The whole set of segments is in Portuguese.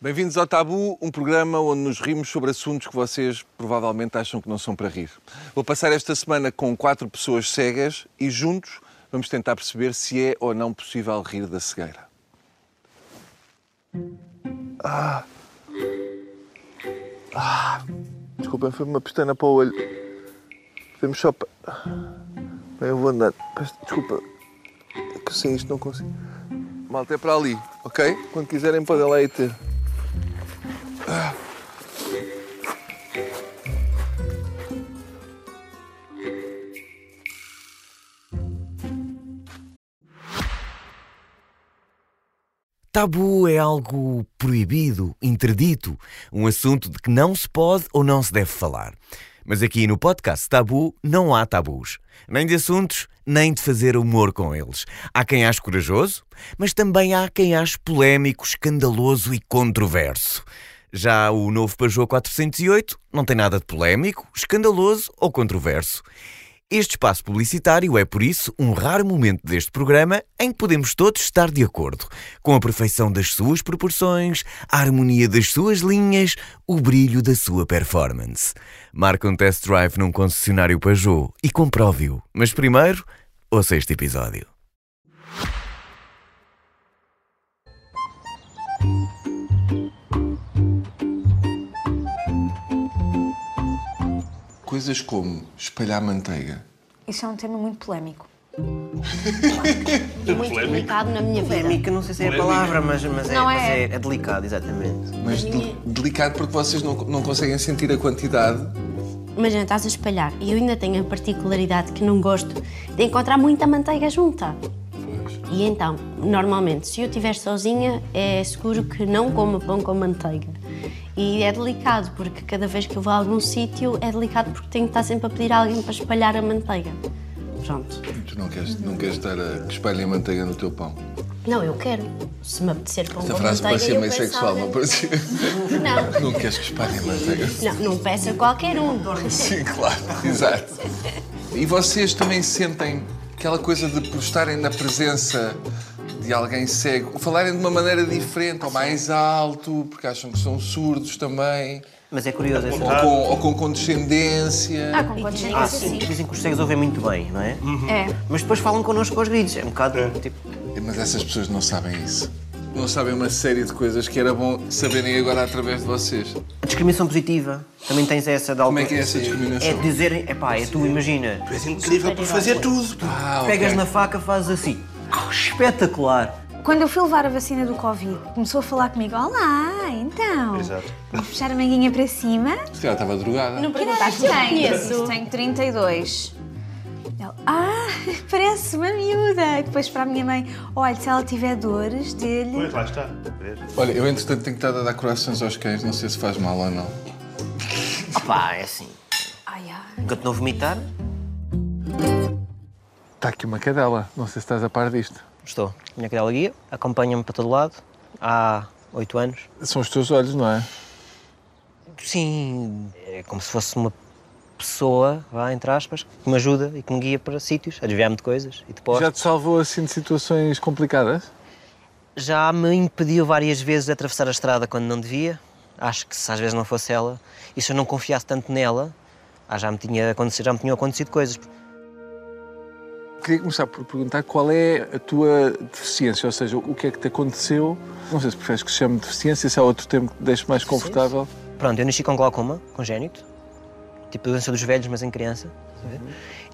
Bem-vindos ao Tabu, um programa onde nos rimos sobre assuntos que vocês provavelmente acham que não são para rir. Vou passar esta semana com quatro pessoas cegas e juntos vamos tentar perceber se é ou não possível rir da cegueira. Ah. Ah. Desculpem, foi uma pestana para o olho. Vamos só para. Bem, eu vou andar. Desculpa. É que sem isto não consigo. Malta é para ali, ok? Quando quiserem podem lá ir ter. Tabu é algo proibido, interdito, um assunto de que não se pode ou não se deve falar. Mas aqui no podcast Tabu não há tabus, nem de assuntos, nem de fazer humor com eles. Há quem ache corajoso, mas também há quem ache polémico, escandaloso e controverso. Já o novo Peugeot 408 não tem nada de polémico, escandaloso ou controverso. Este espaço publicitário é, por isso, um raro momento deste programa em que podemos todos estar de acordo com a perfeição das suas proporções, a harmonia das suas linhas, o brilho da sua performance. Marque um test drive num concessionário Peugeot e comprove-o. Mas primeiro, ouça este episódio. Coisas como espalhar manteiga. Isso é um tema muito polémico. muito delicado na minha vida. Polémica, não sei se é a palavra, mas, mas, é, Não mas é. é, é delicado, exatamente. Mas de- delicado porque vocês não, não conseguem sentir a quantidade. Imagina, estás a espalhar e eu ainda tenho a particularidade que não gosto de encontrar muita manteiga junta. E então, normalmente, se eu estiver sozinha, é seguro que não como pão com manteiga. E é delicado, porque cada vez que eu vou a algum sítio, é delicado porque tenho que estar sempre a pedir a alguém para espalhar a manteiga. Pronto. Tu não queres, não queres estar a que espalhem a manteiga no teu pão. Não, eu quero. Se me apetecer pão Esta com frase parecia meio sexual, não parecia? Não, Não queres que espalhem a manteiga? não, não peço a qualquer um. Sim, claro, exato. E vocês também sentem aquela coisa de por estarem na presença de alguém cego, falarem de uma maneira diferente, ou mais alto, porque acham que são surdos também, Mas é curioso essa. ou com, ou com condescendência. Ah, com condescendência, Ah, sim. Dizem que os cegos ouvem muito bem, não é? É. Mas depois falam connosco aos gritos. É um bocado tipo. Mas essas pessoas não sabem isso. Não sabem uma série de coisas que era bom saberem agora através de vocês. A discriminação positiva. Também tens essa de Como é que é essa discriminação? É dizerem, é pá, é tu, imagina. Tu és incrível por fazer tudo. Ah, ok. Pegas na faca, fazes assim. Espetacular. Quando eu fui levar a vacina do Covid, começou a falar comigo: Olá, então. Exato. Vou puxar a manguinha para cima. Se calhar estava drogada. Não Que perguntaste tens? conheço. Tenho 32. Ele, ah, parece uma miúda. E depois para a minha mãe: Olha, se ela tiver dores, dele. Pois, lá está. Olha, eu entretanto tenho que estar a dar corações aos cães, não sei se faz mal ou não. Opá, é assim. Ai, ai. Enquanto não vomitar, Está aqui uma cadela, não sei se estás a par disto. estou. Minha cadela guia, acompanha-me para todo lado há oito anos. São os teus olhos, não é? Sim, é como se fosse uma pessoa, vá, entre aspas, que me ajuda e que me guia para sítios, a desviar-me de coisas e de postos. Já te salvou assim de situações complicadas? Já me impediu várias vezes de atravessar a estrada quando não devia. Acho que se às vezes não fosse ela, e se eu não confiasse tanto nela, ah, já, me tinha acontecido, já me tinham acontecido coisas. Queria começar por perguntar qual é a tua deficiência, ou seja, o que é que te aconteceu. Não sei se preferes que se chame deficiência, se há outro termo que te deixe mais confortável. Pronto, eu nasci com glaucoma, congénito, tipo doença dos velhos, mas em criança. ver?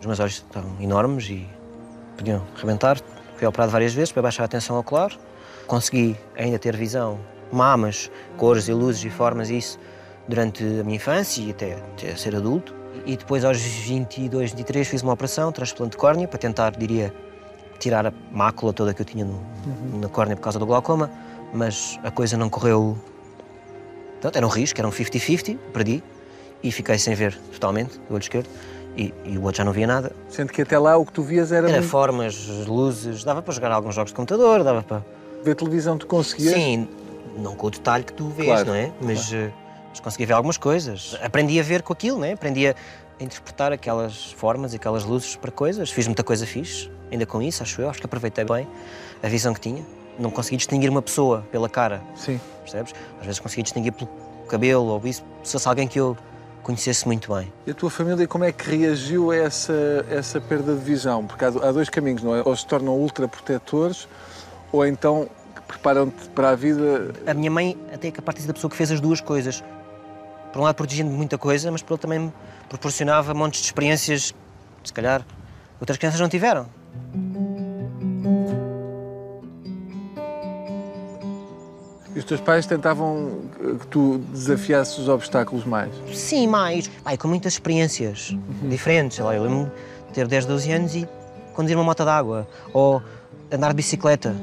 Os meus olhos estavam enormes e podiam rebentar. Fui operado várias vezes para baixar a tensão ocular. Consegui ainda ter visão má, mas cores e luzes e formas isso durante a minha infância e até, até ser adulto. E depois, aos 22, 23, fiz uma operação, transplante de córnea, para tentar, diria, tirar a mácula toda que eu tinha no- na córnea por causa do glaucoma, mas a coisa não correu Portanto, era um risco, era um 50-50, perdi e fiquei sem ver totalmente do olho esquerdo e, e o outro já não via nada. Sendo que até lá o que tu vias era, Era muito- formas, luzes, dava para jogar alguns jogos de computador, dava para. ver televisão, tu conseguias. Sim, não com o detalhe que tu vês, Claro, não é? Mas, eh, mas conseguia ver algumas coisas. Aprendi a ver com aquilo, não é? Aprendi a interpretar aquelas formas e aquelas luzes para coisas. Fiz muita coisa fixe, ainda com isso, acho eu. Acho que aproveitei bem a visão que tinha. não consegui distinguir uma pessoa pela cara, Sim. percebes? Às vezes consegui distinguir pelo cabelo ou isso, se fosse alguém que eu conhecesse muito bem. E a tua família como é que reagiu a essa, essa perda de visão? Porque há, há dois caminhos, não é? Ou se tornam ultraprotetores, ou então preparam-te para a vida. A minha mãe até é capaz de ser a pessoa que fez as duas coisas. Por um lado protegendo-me muita coisa, mas por outro também me proporcionava montes de experiências que se calhar outras crianças não tiveram. E os teus pais tentavam que tu desafiasses os obstáculos mais. Sim, mais. Com muitas experiências diferentes. Sei lá, eu lembro-me de ter 10, 12 anos e conduzir uma moto d'água ou andar de bicicleta,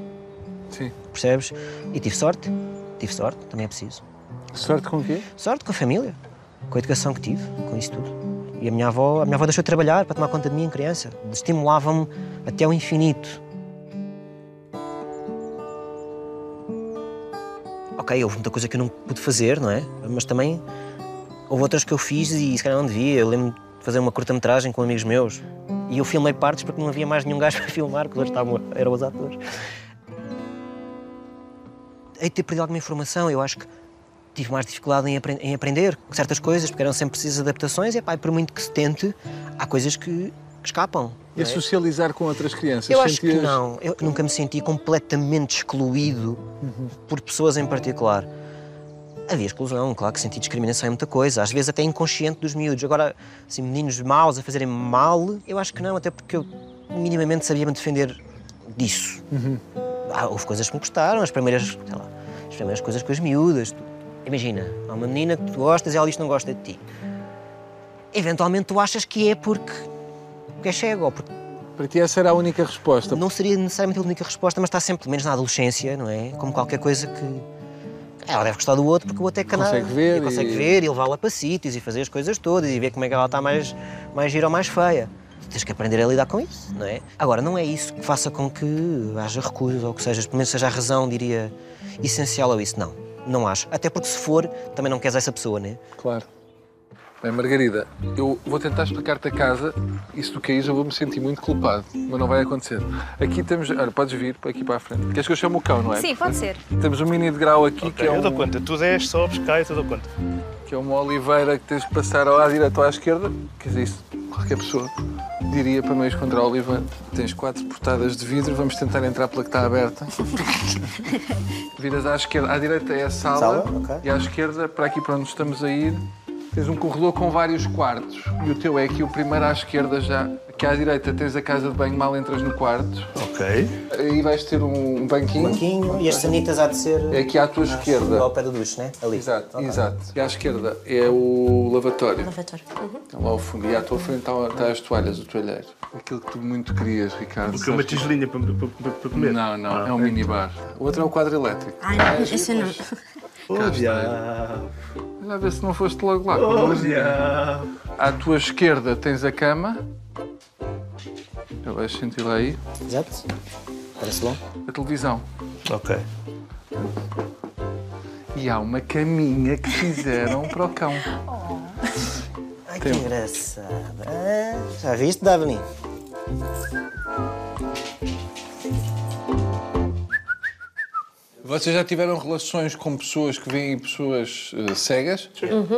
Sim. percebes? E tive sorte. Tive sorte, também é preciso. Sorte com o quê? Sorte com a família, com a educação que tive, com isso tudo. E a minha avó, a minha avó deixou de trabalhar para tomar conta de mim em criança. Estimulava-me até ao infinito. Ok, houve muita coisa que eu não pude fazer, não é? Mas também houve outras que eu fiz e se calhar não devia. Eu lembro de fazer uma curta-metragem com amigos meus e eu filmei partes porque não havia mais nenhum gajo para filmar, os outros estavam, eram os atores. Hei de ter perdido alguma informação, eu acho que tive mais dificuldade em, apren- em aprender certas coisas, porque eram sempre precisas adaptações, e pá, por muito que se tente, há coisas que, escapam. E é? socializar com outras crianças? Eu acho que não. Eu nunca me senti completamente excluído por pessoas em particular. Havia exclusão, claro que senti discriminação em muita coisa, às vezes até inconsciente dos miúdos. Agora, assim, meninos maus a fazerem mal, eu acho que não, até porque eu minimamente sabia me defender disso. Ah, houve coisas que me custaram, as primeiras, sei lá, as primeiras coisas com as miúdas. Tu- Imagina, há uma menina que tu gostas e ela diz que não gosta de ti. Eventualmente tu achas que é porque, porque é cego ou porque Para ti essa era a única resposta. não seria necessariamente a única resposta, mas está sempre, pelo menos na adolescência, não é? Como qualquer coisa que. Ela deve gostar do outro porque o outro é canal. Consegue ver E consegue e- ver e levá-la para sítios e fazer as coisas todas e ver como é que ela está mais, mais gira ou mais feia. Tens que aprender a lidar com isso, não é? Agora, não é isso que faça com que haja recusa ou que seja, pelo menos seja a razão, diria, essencial a isso. Não, não acho. Até porque se for, também não queres essa pessoa, não é? Claro. Bem, Margarida, eu vou tentar explicar-te a casa e se tu caís eu vou me sentir muito culpado, mas não vai acontecer. Aqui temos. Olha, podes vir para aqui para a frente. Queres que eu chame o cão, não é? Sim, pode ser. Temos um mini degrau aqui que, é eu dou um, conta. Tu desces, sobes, cai, eu dou conta. Que é uma oliveira que tens de passar ou à direita ou à esquerda. Quer dizer, isso qualquer pessoa diria para meios contra a oliveira. Tens quatro portadas de vidro, vamos tentar entrar pela que está aberta. Viras à esquerda, à direita é a sala, Sala, ok. e à esquerda, para aqui para onde estamos a ir, tens um corredor com vários quartos. E o teu é aqui o primeiro à esquerda já. Aqui à direita tens a casa de banho, mal entras no quarto. Ok. Aí vais ter um banquinho. Banquinho e as sanitas há de ser. É aqui à tua esquerda. Ao pé do duche, né? Ali. Exato, exato. E à esquerda é o lavatório. Lavatório. Está lá ao fundo. E à tua frente está, está as toalhas, o toalheiro. Aquilo que tu muito querias, Ricardo. Porque é uma tigelinha para, para, para, para comer. Não, não, é um minibar. O outro é o quadro elétrico. Ai, não, esse não. Oh, diabo. Já vê se não foste logo lá. Oh, diabo. À tua esquerda tens a cama. Já vais sentir lá aí. Exato. Parece bom. A televisão. Ok. E há uma caminha que fizeram para o cão. Ai, Tem- que engraçado. Ah, já viste, Daphne? Vocês já tiveram relações com pessoas que veem pessoas eh, cegas?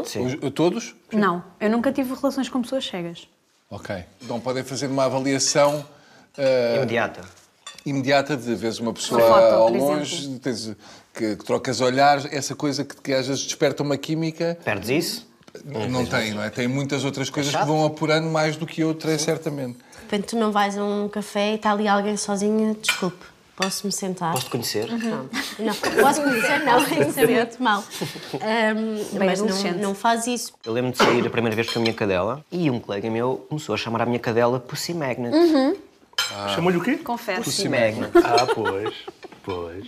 Sim. Os- todos? Não, eu nunca tive relações com pessoas cegas. Ok. Então podem fazer uma avaliação eh, Imediata. imediata de vez uma pessoa Uma foto, ao longe, tens, que, que trocas olhares, essa coisa que, que às vezes desperta uma química, Perdes isso? não tem, não é? Tem muitas outras coisas que vão apurando mais do que outras, certamente. De repente tu não vais a um café e está ali alguém sozinha, desculpe, posso-me sentar? Posso-te conhecer? Não, posso conhecer, não, isso é muito mal. Ahm, mas não, não faz isso. Eu lembro de sair a primeira vez com a minha cadela e um colega meu começou a chamar a minha cadela Pussy Magnet. Chamou-lhe o quê? Confesso. Pussy Magnet. Ah, pois. Pois.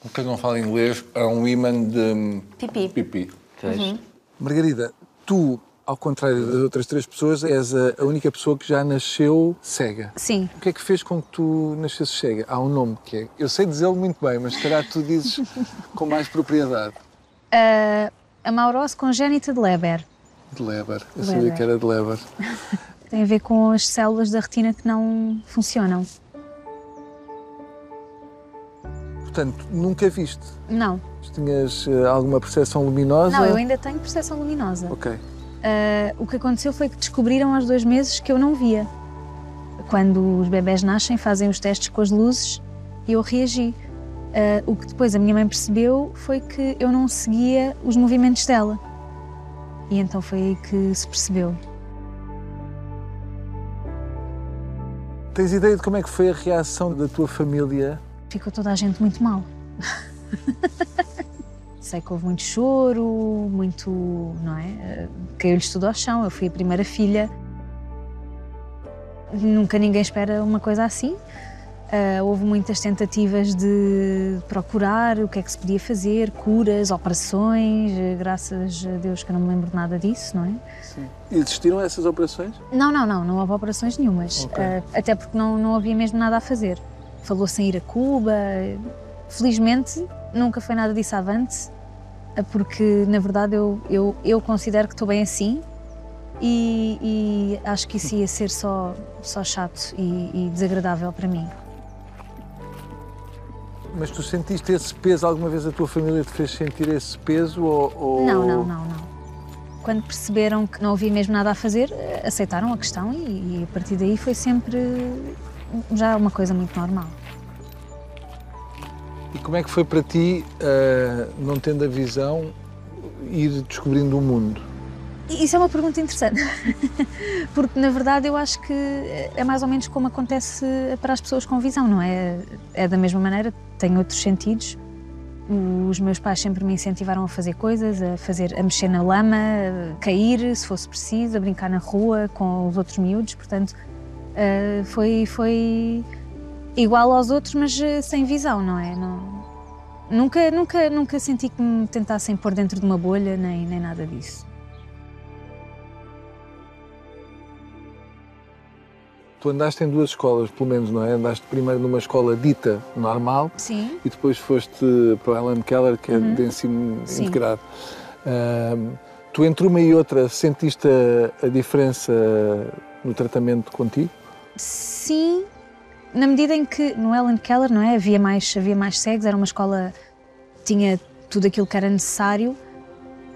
Porque não fala inglês, é um imã de Pipi. pipi. Pois. Margarida, tu, ao contrário das outras três pessoas, és a, a única pessoa que já nasceu cega. Sim. O que é que fez com que tu nascesses cega? Há um nome que é. Eu sei dizê-lo muito bem, mas se calhar tu dizes com mais propriedade. Uh, a maurose congénita de Leber. De Leber. Eu Leber. sabia que era de Leber. Tem a ver com as células da retina que não funcionam. Portanto, nunca viste. Não, Tinhas eh, alguma percepção luminosa? não, eu ainda tenho percepção luminosa. Ok. Ah, o que aconteceu foi que descobriram aos dois meses que eu não via. Quando os bebés nascem, fazem os testes com as luzes e eu reagi. Ah, o que depois a minha mãe percebeu foi que eu não seguia os movimentos dela. E então foi aí que se percebeu. Tens ideia de como é que foi a reação da tua família? Ficou toda a gente muito mal. Sei que houve muito choro, muito. não é? Caiu-lhes tudo ao chão. Eu fui a primeira filha. Nunca ninguém espera uma coisa assim. Ah, houve muitas tentativas de procurar o que é que se podia fazer, curas, operações. Graças a Deus que eu não me lembro de nada disso, não é? Existiram essas operações? Não, não, não, não houve operações nenhumas. Ok. Ah, até porque não, não havia mesmo nada a fazer. Falou-se em ir a Cuba. Felizmente, nunca foi nada disso avante, ah, porque na verdade eu, eu, eu considero que estou bem assim e, e acho que isso ia ser só, só chato e, e desagradável para mim. Mas tu sentiste esse peso? Alguma vez a tua família te fez sentir esse peso? Ou, ou- Não, não, não, não. Quando perceberam que não havia mesmo nada a fazer, eh, aceitaram a questão e, e a partir daí foi sempre já uma coisa muito normal. E como é que foi para ti, ah, não tendo a visão, ir descobrindo o mundo? Isso é uma pergunta interessante, porque na verdade eu acho que é mais ou menos como acontece para as pessoas com visão, não é? É da mesma maneira, tem outros sentidos. Os meus pais sempre me incentivaram a fazer coisas, a fazer, a mexer na lama, a cair, se fosse preciso, a brincar na rua com os outros miúdos, portanto eh, foi foi igual aos outros, mas eh, sem visão, não é? Não- nunca nunca nunca senti que me tentassem pôr dentro de uma bolha nem nem nada disso. Tu andaste em duas escolas, pelo menos, não é? Andaste primeiro numa escola dita normal Sim. e depois foste para o Ellen Keller, que é de ensino Sim. integrado. Tu, entre uma e outra, sentiste a, a diferença no tratamento contigo? Sim, na medida em que no Ellen Keller, não é? Havia mais, havia mais cegos, era uma escola tinha tudo aquilo que era necessário,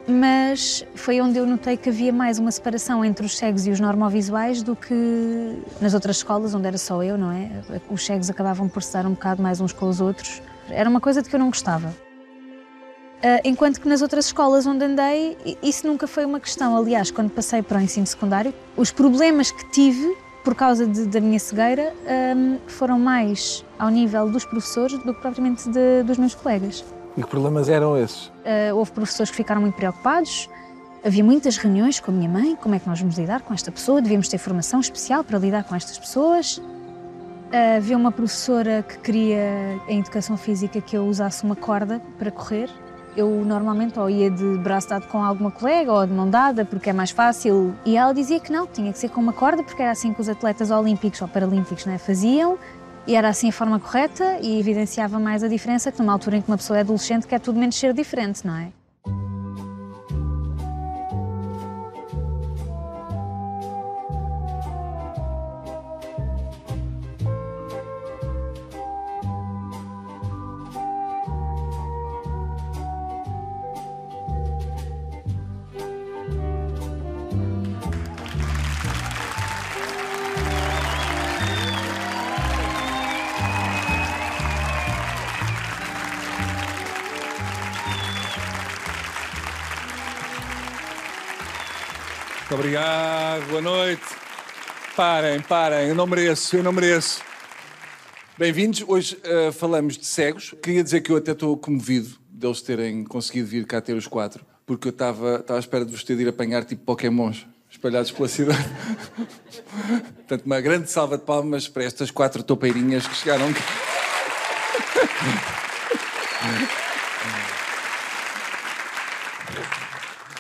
mas foi onde eu notei que havia mais uma separação entre os cegos e os normovisuais do que nas outras escolas, onde era só eu, não é? Os cegos acabavam por se dar um bocado mais uns com os outros. Era uma coisa de que eu não gostava. Ah, enquanto que nas outras escolas onde andei, isso nunca foi uma questão. Aliás, quando passei para o ensino secundário, os problemas que tive por causa de- da minha cegueira ahm, foram mais ao nível dos professores do que propriamente de- dos meus colegas. E que problemas eram esses? Ah, houve professores que ficaram muito preocupados. Havia muitas reuniões com a minha mãe, como é que nós vamos lidar com esta pessoa, devíamos ter formação especial para lidar com estas pessoas. Ah, havia uma professora que queria, em educação física, que eu usasse uma corda para correr. Eu normalmente ou ia de braço dado com alguma colega ou de mão dada, porque é mais fácil. E ela dizia que não, tinha que ser com uma corda, porque era assim que os atletas olímpicos ou paralímpicos né, faziam. E era assim a forma correta e evidenciava mais a diferença que numa altura em que uma pessoa é adolescente quer tudo menos ser diferente, não é? Obrigado, boa noite. Parem, parem, eu não mereço, eu não mereço. Bem-vindos, hoje eh, falamos de cegos. Queria dizer que eu até estou comovido deles terem conseguido vir cá ter os quatro, porque eu estava estava à espera de vos ter de ir apanhar tipo pokémons espalhados pela cidade. Portanto, uma grande salva de palmas para estas quatro topeirinhas que chegaram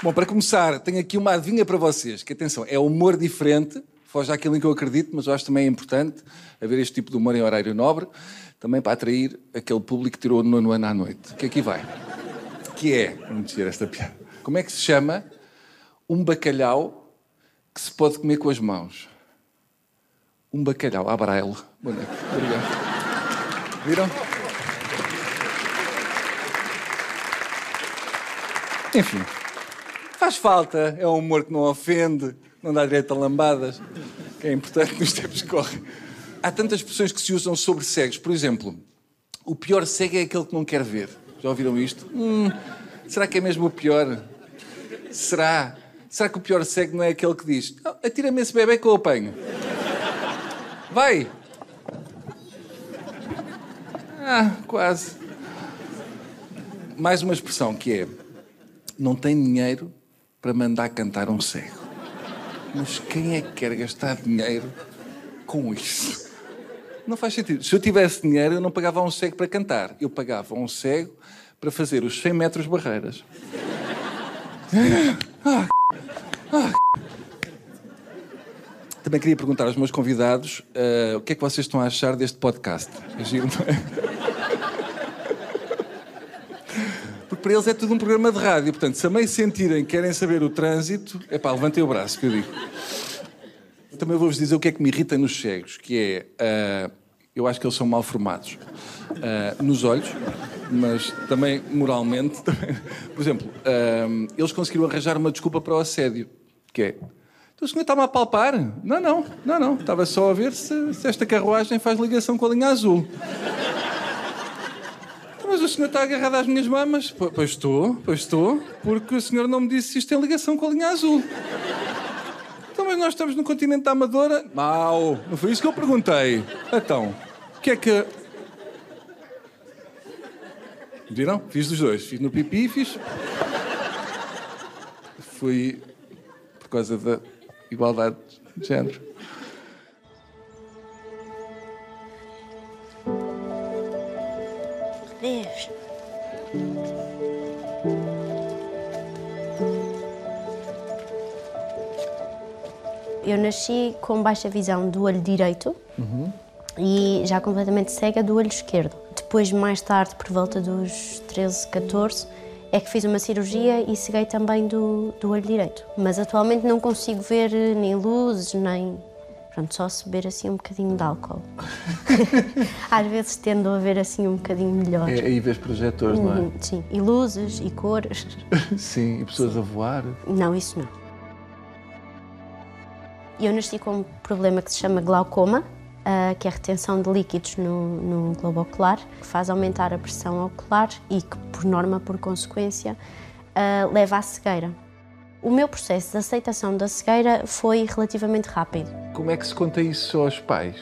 Bom, para começar, tenho aqui uma adivinha para vocês, que atenção, é humor diferente, foge àquilo em que eu acredito, mas eu acho também é importante haver este tipo de humor em horário nobre, também para atrair aquele público que tirou o nono ano à noite. É que aqui vai. Que é, vamos tirar esta piada. Como é que se chama um bacalhau que se pode comer com as mãos? Um bacalhau, abraelo. Boa noite. Obrigado. Viram? Enfim faz falta. É um humor que não ofende, não dá direito a lambadas, que é importante nos tempos que correm. Há tantas expressões que se usam sobre cegos. Por exemplo, o pior cego é aquele que não quer ver. Já ouviram isto? Hum, será que é mesmo o pior? Será? Será que o pior cego não é aquele que diz "Ah, atira-me esse bebê que eu apanho? Vai! Ah, quase. Mais uma expressão que é não tem dinheiro para mandar cantar um cego. Mas quem é que quer gastar dinheiro com isso? Não faz sentido. Se eu tivesse dinheiro, eu não pagava a um cego para cantar. Eu pagava a um cego para fazer os 100 metros barreiras. Ah, ah. Também queria perguntar aos meus convidados ah, o que é que vocês estão a achar deste podcast. É giro, não é? Porque para eles é tudo um programa de rádio. Portanto, se a meio sentirem que querem saber o trânsito, é pá, levantem o braço, que eu digo. Também vou-vos dizer o que é que me irrita nos cegos, que é. ah, eu acho que eles são mal formados. Ah, nos olhos, mas também moralmente. Por exemplo, ah, eles conseguiram arranjar uma desculpa para o assédio, que é. Então o senhor está-me a palpar? Não, não, não, não. Estava só a ver se, se esta carruagem faz ligação com a linha azul. Mas o senhor está agarrado às minhas mamas? Po- Pois estou, pois estou, porque o senhor não me disse se isto tem ligação com a linha azul. Então, mas nós estamos no continente da Amadora. Mau, não foi isso que eu perguntei. Então, o que é que. Viram? Fiz dos dois. Fiz no pipi e fiz. Fui por causa da igualdade de género. Deus. Eu nasci com baixa visão do olho direito e já completamente cega do olho esquerdo. Depois, mais tarde, por volta dos 13, 14, é que fiz uma cirurgia e ceguei também do, do olho direito. Mas atualmente não consigo ver eh, nem luzes, nem. Pronto, só se beber assim um bocadinho de álcool. Às vezes tendo a ver assim um bocadinho melhor. É, aí vês projetores, não Uhum, Sim, e luzes e cores. é? Sim, e pessoas a voar. Não, isso não. Eu nasci com um problema que se chama glaucoma, ah, que é a retenção de líquidos no, no globo ocular, que faz aumentar a pressão ocular e que, por norma, por consequência, ah, leva à cegueira. O meu processo de aceitação da cegueira foi relativamente rápido. Como é que se conta isso aos pais?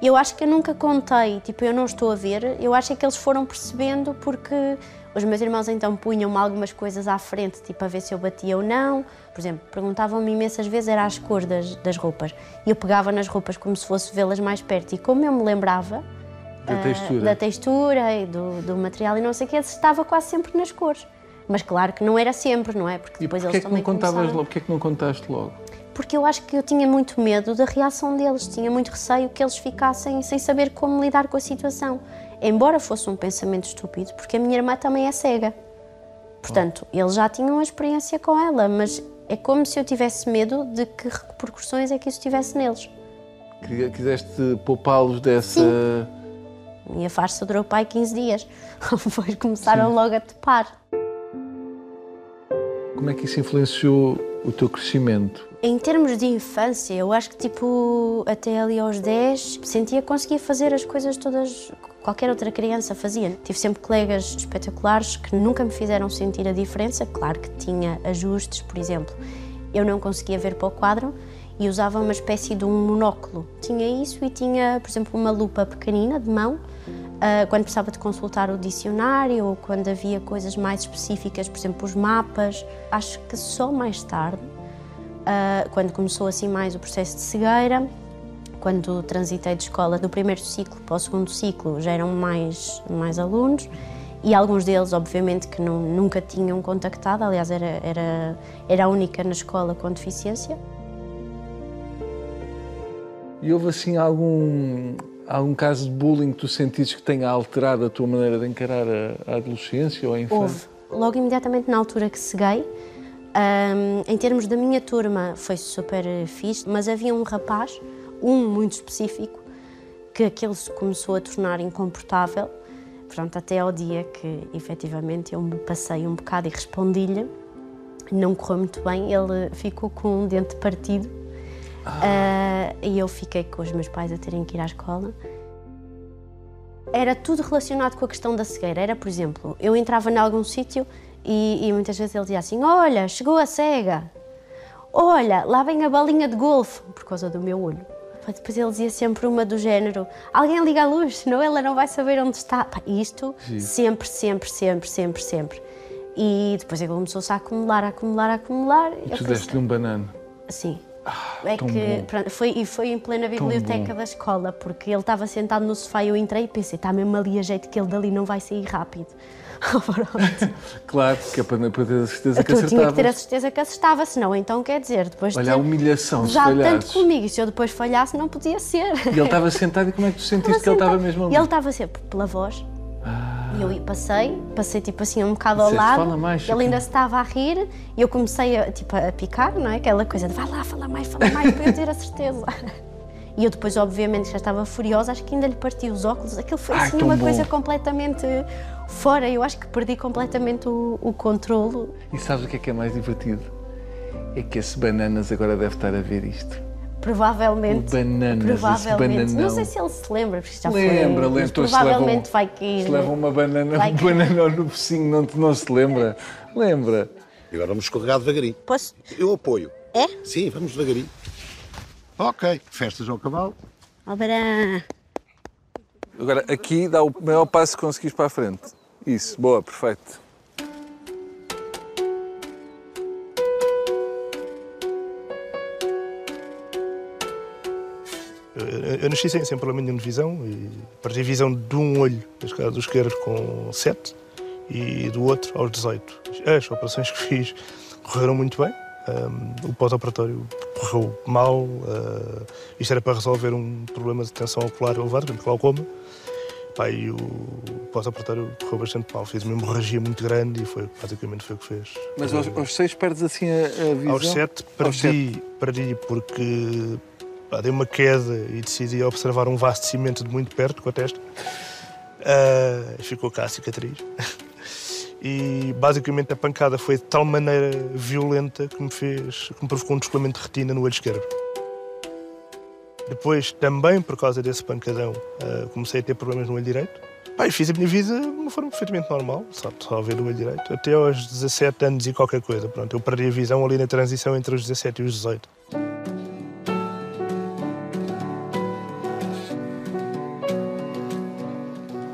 Eu acho que eu nunca contei, tipo, eu não estou a ver, eu acho é que eles foram percebendo porque os meus irmãos então punham-me algumas coisas à frente, tipo, a ver se eu batia ou não. Por exemplo, perguntavam-me imensas vezes, era as cores das, das roupas. E eu pegava nas roupas como se fosse vê-las mais perto. E como eu me lembrava Da ah, textura. da textura e do, do material e não sei o que, estava quase sempre nas cores. Mas claro que não era sempre, não é? Porque depois eles que não também contavas logo? Porquê é que não contaste logo? Porque eu acho que eu tinha muito medo da reação deles, tinha muito receio que eles ficassem sem saber como lidar com a situação. Embora fosse um pensamento estúpido, porque a minha irmã também é cega. Portanto, eles já tinham a experiência com ela, mas é como se eu tivesse medo de que repercussões é que isso tivesse neles. Quiseste poupá-los dessa. E a farsa durou pai 15 dias. Depois começaram logo a topar. Como é que isso influenciou o teu crescimento? Em termos de infância, eu acho que tipo até ali aos 10 sentia que conseguia fazer as coisas todas que qualquer outra criança fazia. Tive sempre colegas espetaculares que nunca me fizeram sentir a diferença. Claro que tinha ajustes, por exemplo, eu não conseguia ver para o quadro e usava uma espécie de um monóculo. Tinha isso e tinha, por exemplo, uma lupa pequenina de mão quando precisava de consultar o dicionário ou quando havia coisas mais específicas, por exemplo, os mapas. Acho que só mais tarde Uh, quando começou assim mais o processo de cegueira, quando transitei de escola do primeiro ciclo para o segundo ciclo, já eram mais, mais alunos e alguns deles, obviamente, que não, nunca tinham contactado, aliás, era, era, era a única na escola com deficiência. E houve assim algum, algum caso de bullying que tu sentiste que tenha alterado a tua maneira de encarar a, a adolescência ou a infância? Houve. Logo imediatamente na altura que ceguei, hum, em termos da minha turma foi super fixe, mas havia um rapaz, um muito específico, que aquele se começou a tornar incomportável, Pronto, até ao dia que efetivamente eu me passei um bocado e respondi-lhe. Não correu muito bem, ele ficou com um dente partido ah, e eu fiquei com os meus pais a terem que ir à escola. Era tudo relacionado com a questão da cegueira. Era, por exemplo, eu entrava em algum sítio e, e muitas vezes ele dizia assim: Olha, chegou a cega. Olha, lá vem a balinha de golfe, por causa do meu olho. Depois ele dizia sempre uma do género: Alguém liga a luz, senão ela não vai saber onde está. Isto sempre, sempre, sempre, sempre, sempre. E depois ele começou-se a acumular, a acumular, a acumular. Eu Tu pensei- deste-lhe um banano. Sim. É tão que pronto, foi, e foi em plena biblioteca da escola, porque ele estava sentado no sofá e eu entrei e pensei, está mesmo ali a jeito que ele dali não vai sair rápido. Pronto. Claro, que é para, para ter a certeza que tu tinha que ter a certeza que acertava, senão então quer dizer, depois de Olha, a humilhação, gozado tanto comigo, e se eu depois falhasse não podia ser. E ele estava sentado e como é que tu sentiste que ele estava mesmo ali? Ele estava sempre pela voz. E eu passei, passei tipo assim um bocado ao lado. "Fala mais, ele Chiquinho." ainda estava a rir e eu comecei a, tipo, a picar, não é? Aquela coisa de vai lá, fala mais, fala mais, para eu ter a certeza. E eu depois, obviamente, já estava furiosa, acho que ainda lhe parti os óculos. Aquilo foi Ai, assim uma bom. coisa completamente fora. Eu acho que perdi completamente o, o controlo. E sabes o que é que é mais divertido? É que esse bananas agora deve estar a ver isto. Provavelmente. O bananas, esse provavelmente. bananão. Não sei se ele se lembra, porque já foi. Lembra, lembra. Provavelmente vai cair. Se leva uma banana, Vai um no focinho, não, não se lembra? Lembra? E agora vamos escorregar devagarinho. Posso? Eu apoio. É? Sim, vamos devagarinho. Ok, festas ao cavalo. Albarã. Agora, aqui dá o maior passo que conseguis para a frente. Isso, boa, perfeito. Eu, nasci sem, sem problema nenhum de visão e perdi a visão de um olho, neste caso do esquerdo, com 7 e do outro aos 18. As operações que fiz correram muito bem. Um, o pós-operatório correu mal. Uh, isto era para resolver um problema de tensão ocular elevado, de glaucoma. Pá, e o pós-operatório correu bastante mal. Fiz uma hemorragia muito grande e foi basicamente foi o que fez. Mas aos, aos seis perdes assim a, a visão? Aos 7 Aos perdi, perdi porque pá, dei uma queda e decidi observar um vaso de cimento de muito perto com a testa. Ah, ficou cá a cicatriz. E basicamente a pancada foi de tal maneira violenta que me fez, que me provocou um descolamento de retina no olho esquerdo. Depois, também por causa desse pancadão, ah, comecei a ter problemas no olho direito. E fiz a minha vida de uma forma perfeitamente normal, só, só ver o olho direito, até aos 17 anos e qualquer coisa. Pronto, eu perdi a visão ali na transição entre os 17 e os 18.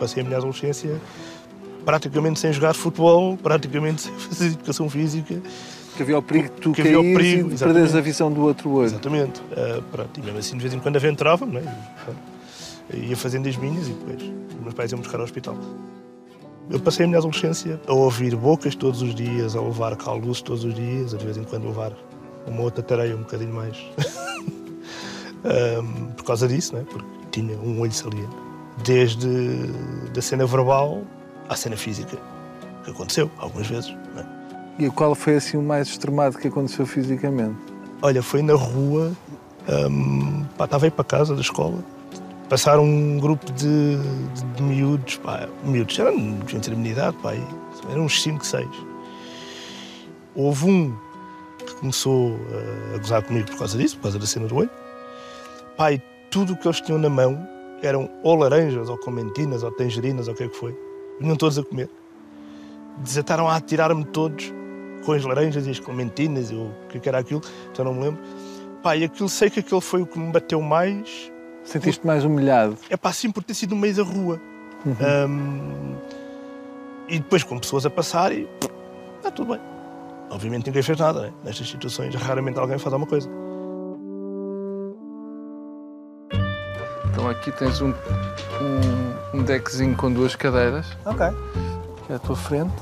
Passei a minha adolescência praticamente sem jogar futebol, praticamente sem fazer educação física. Que havia o perigo de tu Que havia o perigo, e perderes a visão do outro olho. Exatamente. Ah, pronto, e mesmo assim, de vez em quando aventurava-me, né? Ia fazendo as minhas e depois os meus pais iam buscar ao hospital. Eu passei a minha adolescência a ouvir bocas todos os dias, a levar calduço todos os dias, a de vez em quando levar uma outra tareia um bocadinho mais. Ahm, por causa disso, né? porque tinha um olho saliente. Desde da cena verbal à cena física, que aconteceu algumas vezes. né? E qual foi assim o mais extremado que aconteceu fisicamente? Olha, foi na rua, hum, pá, estava a ir para casa da escola, passaram um grupo de, de, de miúdos, pá, miúdos, eram da minha idade, pá, eram uns 5, 6. Houve um que começou eh, a gozar comigo por causa disso, por causa da cena do olho. E tudo o que eles tinham na mão eram ou laranjas, ou clementinas, ou tangerinas, ou o que é que foi. Vinham todos a comer. Desataram a atirar-me todos com as laranjas e as clementinas, e o que é era aquilo, já não me lembro. Pá, e aquilo sei que aquele foi o que me bateu mais. Sentiste mais humilhado? É pá, sim, por ter sido no meio da rua. Hum, e depois com pessoas a passar e está tudo bem. Obviamente ninguém fez nada, né? Nestas situações, raramente alguém faz alguma coisa. Então aqui tens um, um, um deckzinho com duas cadeiras, Ok. que é à tua frente.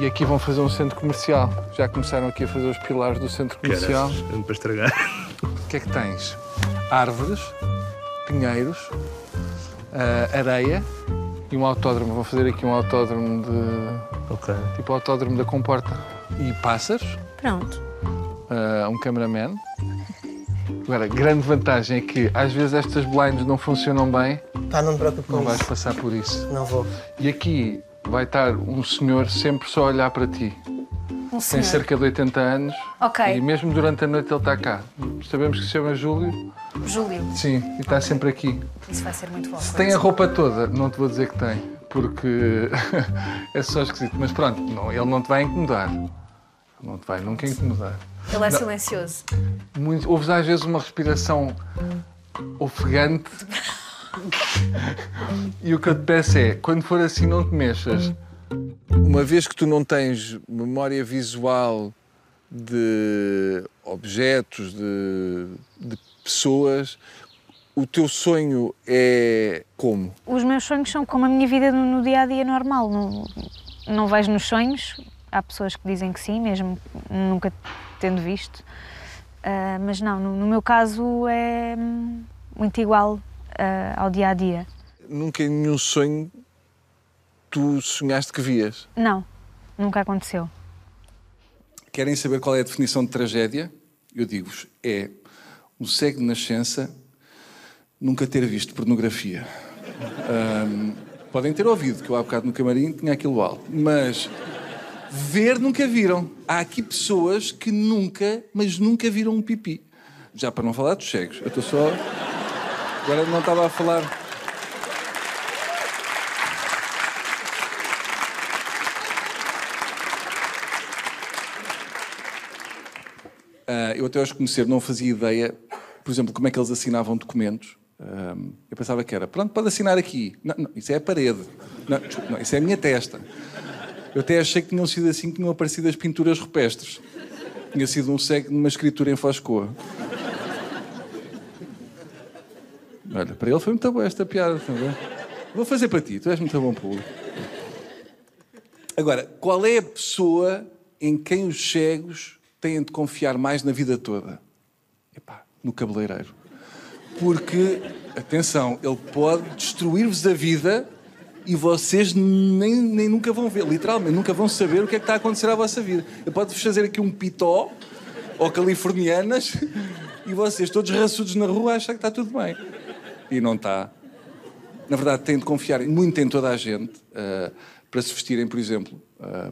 E aqui vão fazer um centro comercial. Já começaram aqui a fazer os pilares do centro comercial. Para estragar. O que é que tens? Árvores, pinheiros, ah, areia e um autódromo. Vão fazer aqui um autódromo de. Ok. tipo autódromo da comporta. E pássaros, Pronto. ah, um cameraman Agora, a grande vantagem é que às vezes estas blinds não funcionam bem, Pá, não me preocupe com não vais isso. passar por isso. Não vou. E aqui vai estar um senhor sempre só a olhar para ti. Um Tem senhor. cerca de 80 anos. Ok. E mesmo durante a noite ele está cá. Sabemos que se chama Júlio. Júlio, Sim, e está sempre aqui. isso vai ser muito bom. Se tem a roupa toda, não te vou dizer que tem, porque é só esquisito. Mas pronto, não, ele não te vai incomodar. Não te vai nunca incomodar. Ele é silencioso. Muito, ouves às vezes uma respiração ofegante. e o que eu te peço é, quando for assim, não te mexas. Uma vez que tu não tens memória visual de objetos, de, de pessoas, o teu sonho é como? Os meus sonhos são como a minha vida no, no dia a dia normal. Não, não vejo nos sonhos. Há pessoas que dizem que sim, mesmo nunca tendo visto. Ah, mas não, no, no meu caso é hum, muito igual ah, ao dia a dia. Nunca em nenhum sonho tu sonhaste que vias. Não, nunca aconteceu. Querem saber qual é a definição de tragédia? Eu digo-vos, é um cego de nascença nunca ter visto pornografia. Ahm, podem ter ouvido, que eu há bocado no camarim tinha aquilo alto, mas ver nunca viram. Há aqui pessoas que nunca, mas nunca viram um pipi. Já para não falar dos cegos. Eu estou só. Agora não estava a falar. Ah, eu até os conhecer não fazia ideia, por exemplo, como é que eles assinavam documentos. Ah, eu pensava que era, pronto, pode assinar aqui. Não, não, isso é a parede. Não, não, isso é a minha testa. Eu até achei que tinham sido assim que tinham aparecido as pinturas rupestres. Tinha sido um cego numa escritura em Foscoa. Olha, para ele foi muito boa esta piada também. Vou fazer para ti, tu és muito bom público. Agora, qual é a pessoa em quem os cegos têm de confiar mais na vida toda? Epá, no cabeleireiro. Porque, atenção, ele pode destruir-vos a vida e vocês nem, nem nunca vão ver, literalmente, nunca vão saber o que é que está a acontecer à vossa vida. Ele pode-vos fazer aqui um pitó, ou californianas, e vocês todos raçudos na rua acham que está tudo bem. E não está. Na verdade, têm de confiar muito em toda a gente ah, para se vestirem, por exemplo. ah,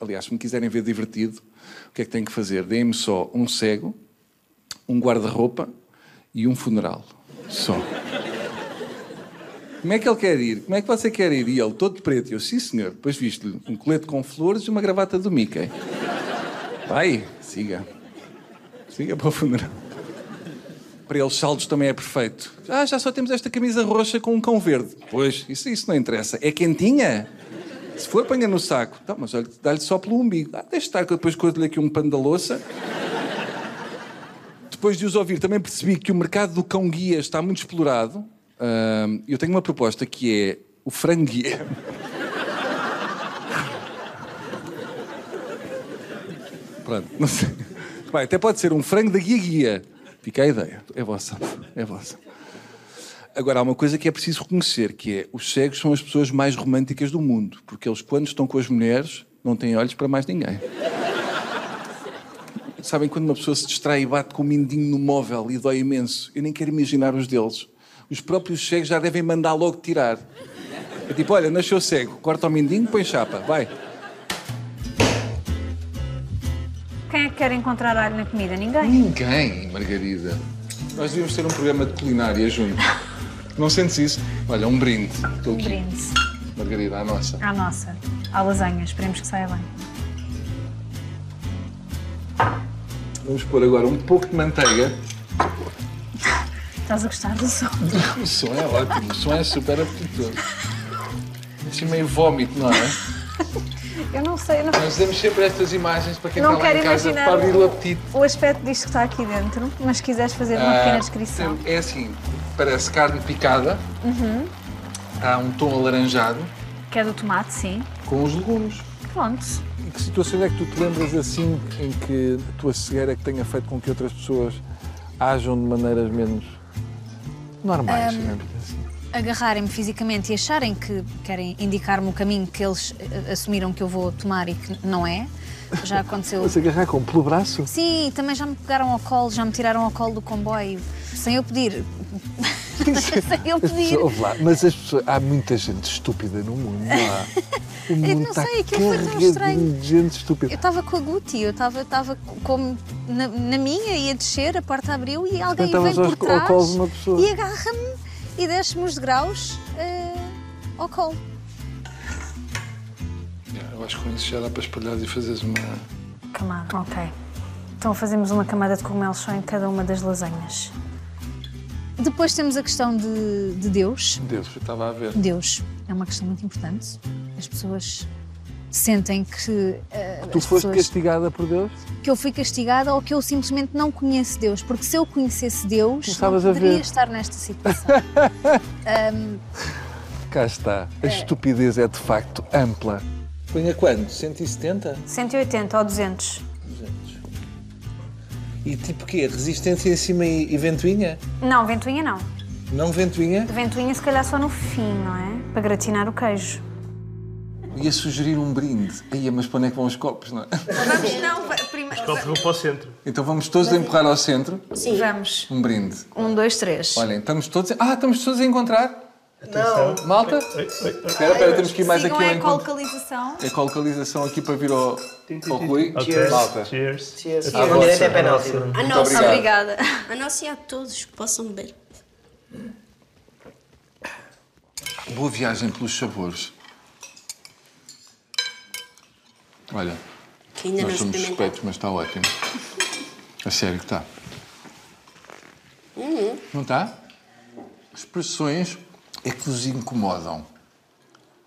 aliás, se me quiserem ver divertido, o que é que têm que fazer? Deem-me só um cego, um guarda-roupa e um funeral. Só. Como é que ele quer ir? Como é que você quer ir? E ele, todo preto. Eu, sim, senhor. Depois viste-lhe um colete com flores e uma gravata do Mickey. Vai, siga. Siga para o funeral. Para eles, saldos também é perfeito. Ah, já só temos esta camisa roxa com um cão verde. Pois, isso, isso não interessa. É quentinha? Se for, ponha no saco. Tá, mas olha, dá-lhe só pelo umbigo. Ah, deixa estar que eu depois coito-lhe aqui um pano da louça. Depois de os ouvir, também percebi que o mercado do cão-guia está muito explorado. Eu tenho uma proposta que é o frango-guia. Pronto, não sei. Bem, até pode ser um frango da guia-guia. Fica a ideia. É vossa. É vossa. Agora, há uma coisa que é preciso reconhecer, que é os cegos são as pessoas mais românticas do mundo, porque eles, quando estão com as mulheres, não têm olhos para mais ninguém. Sabem quando uma pessoa se distrai e bate com o mindinho no móvel e dói imenso? Eu nem quero imaginar os deles. Os próprios cegos já devem mandar logo tirar. É tipo, olha, nasceu cego, corta o mindinho, põe chapa, vai. Quem é que quer encontrar alho na comida? Ninguém. Ninguém, Margarida. Nós devíamos ter um programa de culinária juntos. Não sentes isso? Olha, um brinde. Estou Um aqui. brinde. Margarida, à nossa. À nossa. À lasanha. Esperemos que saia bem. Vamos pôr agora um pouco de manteiga. Estás a gostar do som? O som é ótimo, o som é super apetitoso. Assim meio vómito, não é? Eu não sei, eu não, Nós damos sempre estas imagens para quem não está lá em casa imaginar para abrir o apetite. o aspecto disto que está aqui dentro, mas se quiseres fazer uma pequena descrição. É assim, parece carne picada. Uhum. Há um tom alaranjado Que é do tomate, sim. com os legumes. Pronto. E que situações é que tu te lembras assim em que a tua cegueira é que tenha feito com que outras pessoas ajam de maneiras menos normais, digamos assim? Agarrarem-me fisicamente e acharem que querem indicar-me o caminho que eles eh, assumiram que eu vou tomar e que não é. Já aconteceu. Mas agarrar com pelo braço? Sim, também já me pegaram ao colo, já me tiraram ao colo do comboio, sem eu pedir. sem eu As pedir. pessoas- ouve lá, mas as pessoas, há muita gente estúpida no mundo, não há? O mundo não está sei, aquilo foi tão estranho. gente estúpida. Eu estava com a Guti, eu estava como na, na minha, ia descer, a porta abriu e alguém Então vem estavas por ao- ao trás colo de uma pessoa. e agarra-me e desce-me os degraus eh, ao colo. Eu acho que com isso já dá para espalhar e fazeres uma. Camada, ok. Então fazemos uma camada de cogumelos só em cada uma das lasanhas. Depois temos a questão de, de Deus. Deus, eu estava a ver. Deus é uma questão muito importante. As pessoas sentem que eh, Tu as foste pessoas- castigada por Deus? que eu fui castigada ou que eu simplesmente não conheço Deus, porque se eu conhecesse Deus, não Começavas a poderia ver. estar nesta situação. Cá está. A estupidez é de facto ampla. Põe a quando? 170? 180 ou 200? E tipo quê? Resistência em cima e, e ventoinha? Não, ventoinha não. Não ventoinha? Ventoinha se calhar só no fim, não é? Para gratinar o queijo. Ia sugerir um brinde. Aí, mas para onde é que vão os copos, não é? Vamos, não, primeiro. Copos vão para o centro. Então vamos todos a empurrar ao centro Sim. Vamos. um brinde. Um, dois, três. Olhem, estamos todos. Ah, estamos todos a encontrar? Não. Malta? Oi, oi, oi. Espera, espera, temos que ir mais Sigam aqui a ao encontro. ecolocalização. Ecolocalização aqui para vir ao, ao Rui. Ok. Malta. Cheers. Cheers. A vossa. é penalti. A nossa. Obrigada. a nossa e a todos que possam beber. Boa viagem pelos sabores. Olha, Que ainda nós não somos suspeitos, mas está ótimo. A sério que está. Não está? Expressões é que vos incomodam,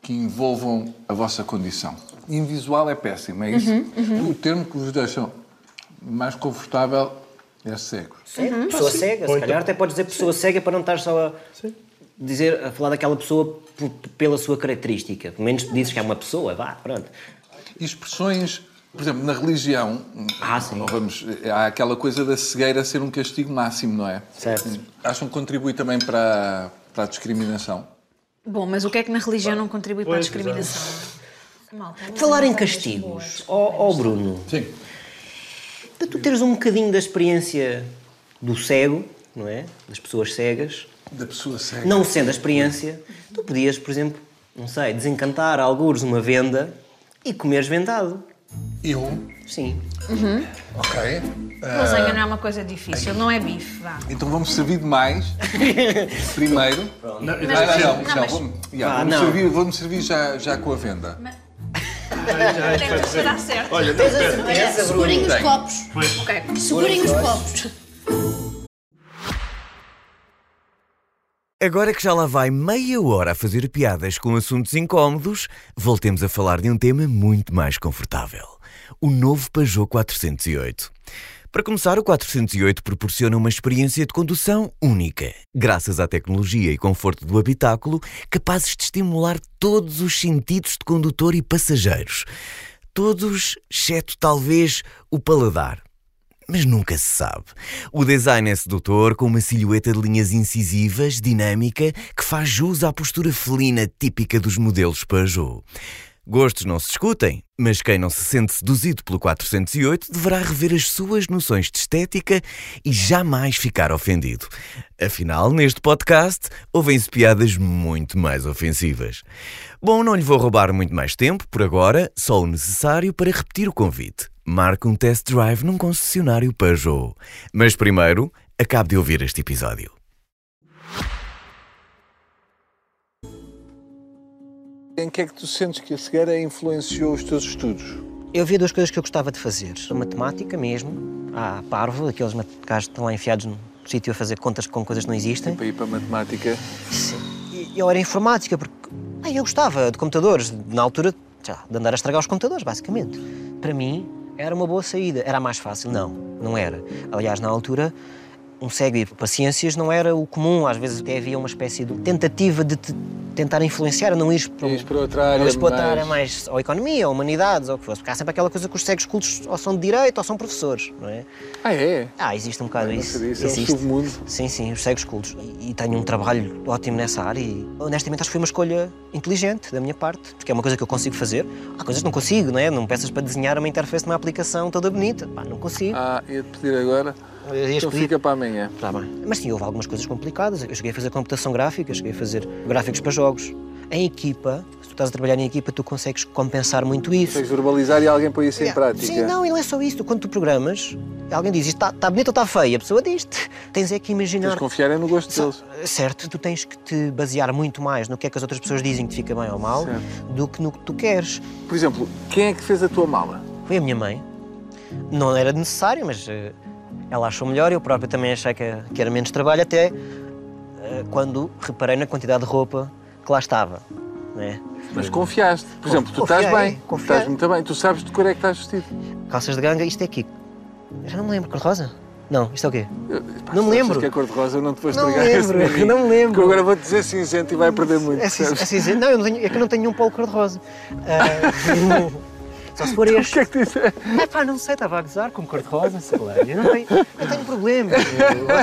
que envolvam a vossa condição. Invisual é péssimo, é isso? O termo que vos deixa mais confortável é cego. Cego, Pessoa cega, se calhar até podes dizer pessoa cega para não estar só a dizer, a falar daquela pessoa pela sua característica. Pelo menos dizes que é uma pessoa, vá, pronto. Expressões, por exemplo, na religião, Ah, vamos, há aquela coisa da cegueira ser um castigo máximo, não é? Certo. Acham que contribui também para, para a discriminação? Bom, mas o que é que na religião não contribui para a Pois, discriminação? Malta, Falar em castigos, ó ó, Bruno, Sim. para tu teres um bocadinho da experiência do cego, não é? Das pessoas cegas, Da pessoa cega. não sendo a experiência, tu podias, por exemplo, não sei, desencantar algures uma venda e comeres vendado. Eu? Sim. Ok. Lasanha não é uma coisa difícil, não é bife, vá. Então vamos servir de mais. Primeiro. Não, eu Ah, não, não, não, mas- vamos, yeah, Ah, vamos não. servir, vamos servir já, já com a venda. já- já- Deve será certo. Olha, não, espera. Segurem os copos. Ok. Segurem os copos. Agora que já lá vai meia hora a fazer piadas com assuntos incómodos, voltemos a falar de um tema muito mais confortável: o novo Peugeot 408. Para começar, o 408 proporciona uma experiência de condução única, graças à tecnologia e conforto do habitáculo, capazes de estimular todos os sentidos de condutor e passageiros. Todos, exceto talvez o paladar. Mas nunca se sabe. O design é sedutor, com uma silhueta de linhas incisivas, dinâmica, que faz jus à postura felina típica dos modelos Peugeot. Gostos não se discutem, mas quem não se sente seduzido pelo 408 deverá rever as suas noções de estética e jamais ficar ofendido. Afinal, neste podcast, ouvem-se piadas muito mais ofensivas. Bom, não lhe vou roubar muito mais tempo, por agora, só o necessário para repetir o convite. Marque um test drive num concessionário Peugeot. Mas primeiro, acabe de ouvir este episódio. Em que é que tu sentes que a cegueira influenciou os teus estudos? Eu havia duas coisas que eu gostava de fazer. A matemática mesmo, à parvo, aqueles mat- gajos que estão lá enfiados no sítio a fazer contas com coisas que não existem. Para ir para a matemática. E eu era informática, porque ah, eu gostava de computadores, na altura, já, de andar a estragar os computadores, basicamente. Para mim, era uma boa saída. Era mais fácil? Não, não era. Aliás, na altura, um cego ir para ciências não era o comum, às vezes até havia uma espécie de tentativa de te tentar influenciar não ir para, um- para outra área não para outra mais- área mais ou economia, ou humanidades, ou o que fosse, porque há sempre aquela coisa que os cegos cultos ou são de direito ou são professores, não é? Ah, é? Ah, existe um bocado Não isso. sabia, isso é um existe. submundo. Sim, sim, os cegos cultos. E, e tenho um trabalho ótimo nessa área e honestamente acho que foi uma escolha inteligente da minha parte, porque é uma coisa que eu consigo fazer. Há coisas que não consigo, não é? Não peças para desenhar uma interface de uma aplicação toda bonita. Pá, não consigo. Ah, ia-te pedir agora. Ias Então fica para amanhã. Tá bem. Mas sim, houve algumas coisas complicadas. Eu cheguei a fazer computação gráfica, cheguei a fazer gráficos para jogos. Em equipa, se tu estás a trabalhar em equipa, tu consegues compensar muito isso. Consegues verbalizar e alguém põe isso em Yeah. prática. Sim, não, e não é só isso. Quando tu programas, alguém diz isto está tá bonito ou está feio, a pessoa diz Tens é que Tens imaginar. de confiar é no gosto deles. Certo, tu tens que te basear muito mais no que é que as outras pessoas dizem que te fica bem ou mal Certo. do que no que tu queres. Por exemplo, quem é que fez a tua mala? Foi a minha mãe. Não era necessário, mas eh, ela achou melhor. Eu próprio também achei que, que era menos trabalho, até eh, quando reparei na quantidade de roupa que lá estava. Né? Mas confiaste. Por exemplo, tu estás Confiei, bem. confiei. Estás muito bem. Tu sabes de cor é que estás vestido. Calças de ganga, isto é aqui. Eu já não me lembro, cor-de-rosa? Não, isto é o quê? Pá, Não me lembro. que é cor-de-rosa, eu não te vou Não me estragar esse lembro, não me lembro. Porque eu agora vou dizer cinzento e vai perder muito. É, cinza- percebes? é cinzento? Não, eu não tenho, é que eu não tenho nenhum polo cor-de-rosa. Ah, só se for O este. que é que disse? É pá, não sei, estava a gozar com cor-de-rosa, sei lá. Eu não tenho, eu tenho problemas.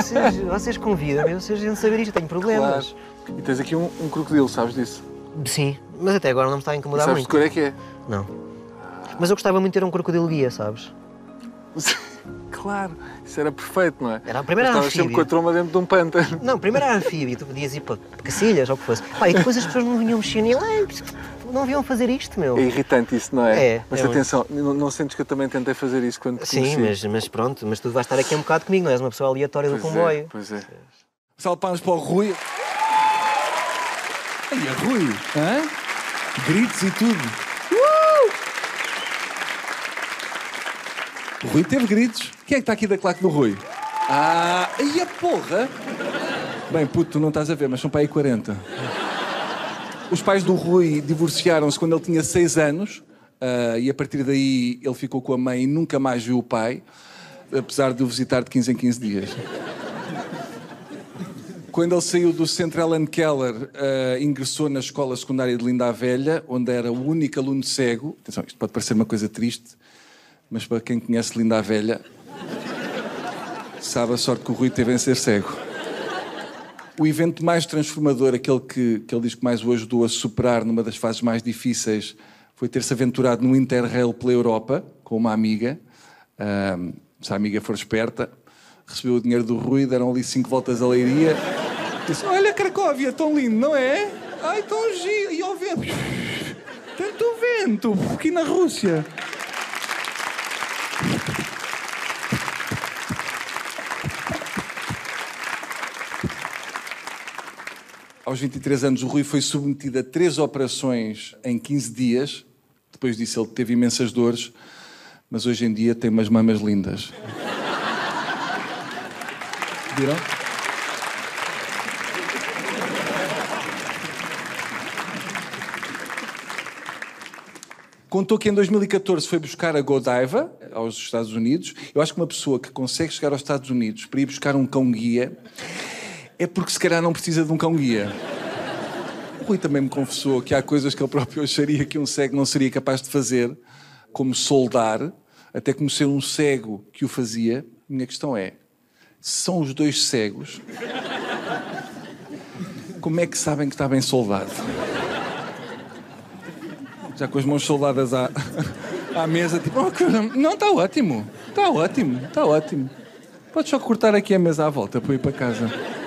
Vocês, vocês convidam-me, vocês iam saber isto, eu tenho problemas. Claro. E tens aqui um, um crocodilo, sabes disso? Sim, mas até agora não me está a E incomodar sabes de muito. cor é que é? Não. Mas eu gostava muito de ter um crocodilo guia, sabes? claro, isso era perfeito, não é? Era a primeira Estavas sempre anfíbio. com a tromba dentro de um pântano. Não, primeiro era anfíbio, tu podias ir para Cacilhas ou o que fosse. Pá, e depois as pessoas não vinham mexer nele. Não vinham fazer isto, meu. É irritante isso, não é? É, Mas é muito. atenção, não, não sentes que eu também tentei fazer isso quando te Sim, conheci? mas, mas pronto, mas tu vais estar aqui um bocado comigo, não és uma pessoa aleatória do Pois comboio. É, pois é. Salve palmas para o Rui. Aí, é Rui, hã? Gritos e tudo. Uh! O Rui teve gritos. Quem é que está aqui da claque do Rui? Ah, aí a porra! Bem, puto, tu não estás a ver, mas são para aí 40. Os pais do Rui divorciaram-se quando ele tinha 6 anos ah, e a partir daí ele ficou com a mãe e nunca mais viu o pai, apesar de o visitar de 15 em 15 dias. Quando ele saiu do Central Ellen Keller, eh, ingressou na escola secundária de Linda a Velha, onde era o único aluno cego. Atenção, isto pode parecer uma coisa triste, mas para quem conhece Linda a Velha, sabe a sorte que o Rui teve em ser cego. O evento mais transformador, aquele que, que ele diz que mais o ajudou a superar numa das fases mais difíceis, foi ter-se aventurado no Interrail pela Europa com uma amiga. Ahm, se a amiga for esperta, recebeu o dinheiro do Rui, deram ali cinco voltas à leiria. Disse: Olha, Cracóvia, tão lindo, não é? Ai, tão giro. E ao vento. Tanto vento aqui na Rússia. Aos 23 anos, o Rui foi submetido a três operações em 15 dias. Depois disso, ele teve imensas dores, mas hoje em dia tem umas mamas lindas. Viram? Contou que em 2014 foi buscar a Godiva aos Estados Unidos. Eu acho que uma pessoa que consegue chegar aos Estados Unidos para ir buscar um cão-guia é porque se calhar não precisa de um cão-guia. O Rui também me confessou que há coisas que ele próprio acharia que um cego não seria capaz de fazer, como soldar, até como ser um cego que o fazia. Minha questão é: são os dois cegos, como é que sabem que está bem soldado? Já com as mãos soldadas à, à mesa, tipo, "Oh, não, está ótimo, está ótimo, está ótimo. Podes só cortar aqui a mesa à volta para ir para casa.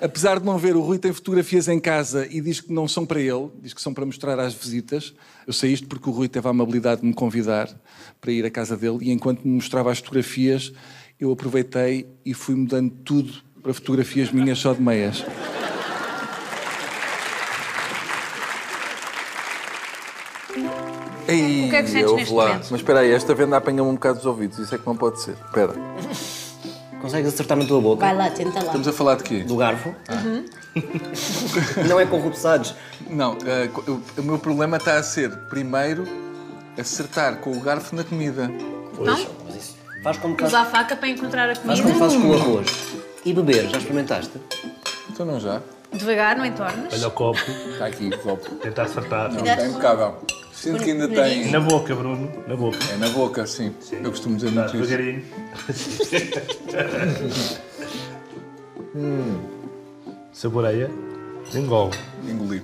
Apesar de não ver, o Rui tem fotografias em casa e diz que não são para ele, diz que são para mostrar às visitas. Eu sei isto porque o Rui teve a amabilidade de me convidar para ir à casa dele e enquanto me mostrava as fotografias, eu aproveitei e fui mudando tudo para fotografias minhas só de meias. Ei, O que é que sentes neste lá. momento? Mas espera aí, esta venda apanha-me um bocado dos ouvidos, isso é que não pode ser. Espera. Consegues acertar na tua boca? Vai lá, tenta lá. Estamos a falar de quê? Do garfo? não é corrupçados. Não, eh, o- meu problema está a ser, primeiro, acertar com o garfo na comida. Pois, mas isso, Faz como Usar a faca para encontrar a Faz comida. como fazes com o arroz. E beber, já experimentaste? Então não já. Devagar, não entornas. Olha o copo, Está aqui o copo. tentar acertar. Está impecável. Sinto que ainda tem. Na boca, Bruno, na boca. É na boca, sim. Eu costumo dizer Dá muito isso. devagarinho. Saboreia, engole. Engoli.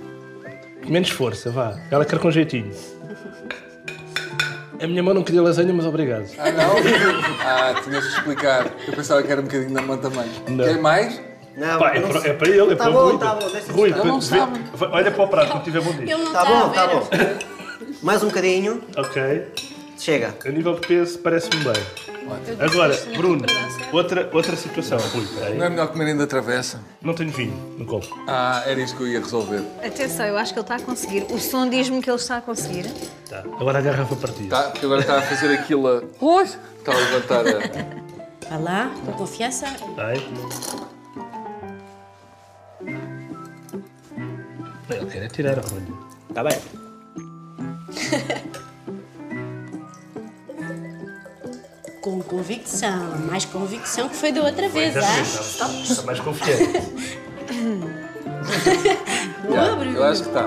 Menos força, vá. Ela quer com jeitinho. A minha mão não queria lasanha, mas obrigado. Ah, não? Ah, tinhas que explicar. Eu pensava que era um bocadinho da mão também. Não. Quer mais? Não, Pá, é, não para, é para ele, é Tá para bom, o Rui. tá bom, deixa Rui, estar. para- não sabe. olha para o prato quando tiver bom dia. Ele não Tá está bom, tá bom. Mais um bocadinho. Ok. Chega. A nível de peso, parece-me bem. Agora, Bruno, outra, outra situação. Rui, peraí. Não é melhor comer ainda travessa? Não tenho vinho no copo. Ah, era isso que eu ia resolver. Atenção, eu acho que ele está a conseguir. O som diz-me que ele está a conseguir. Tá. Agora a garrafa partida. Tá, porque agora está a fazer aquilo a... Pois! Está a levantar a... Vai lá, com confiança. Vai. Ele quer é tirar a rolha. Está bem. Com convicção. Mais convicção que foi da outra vez, Desta ah? vez não. Está mais confiante. Yeah, eu acho que está.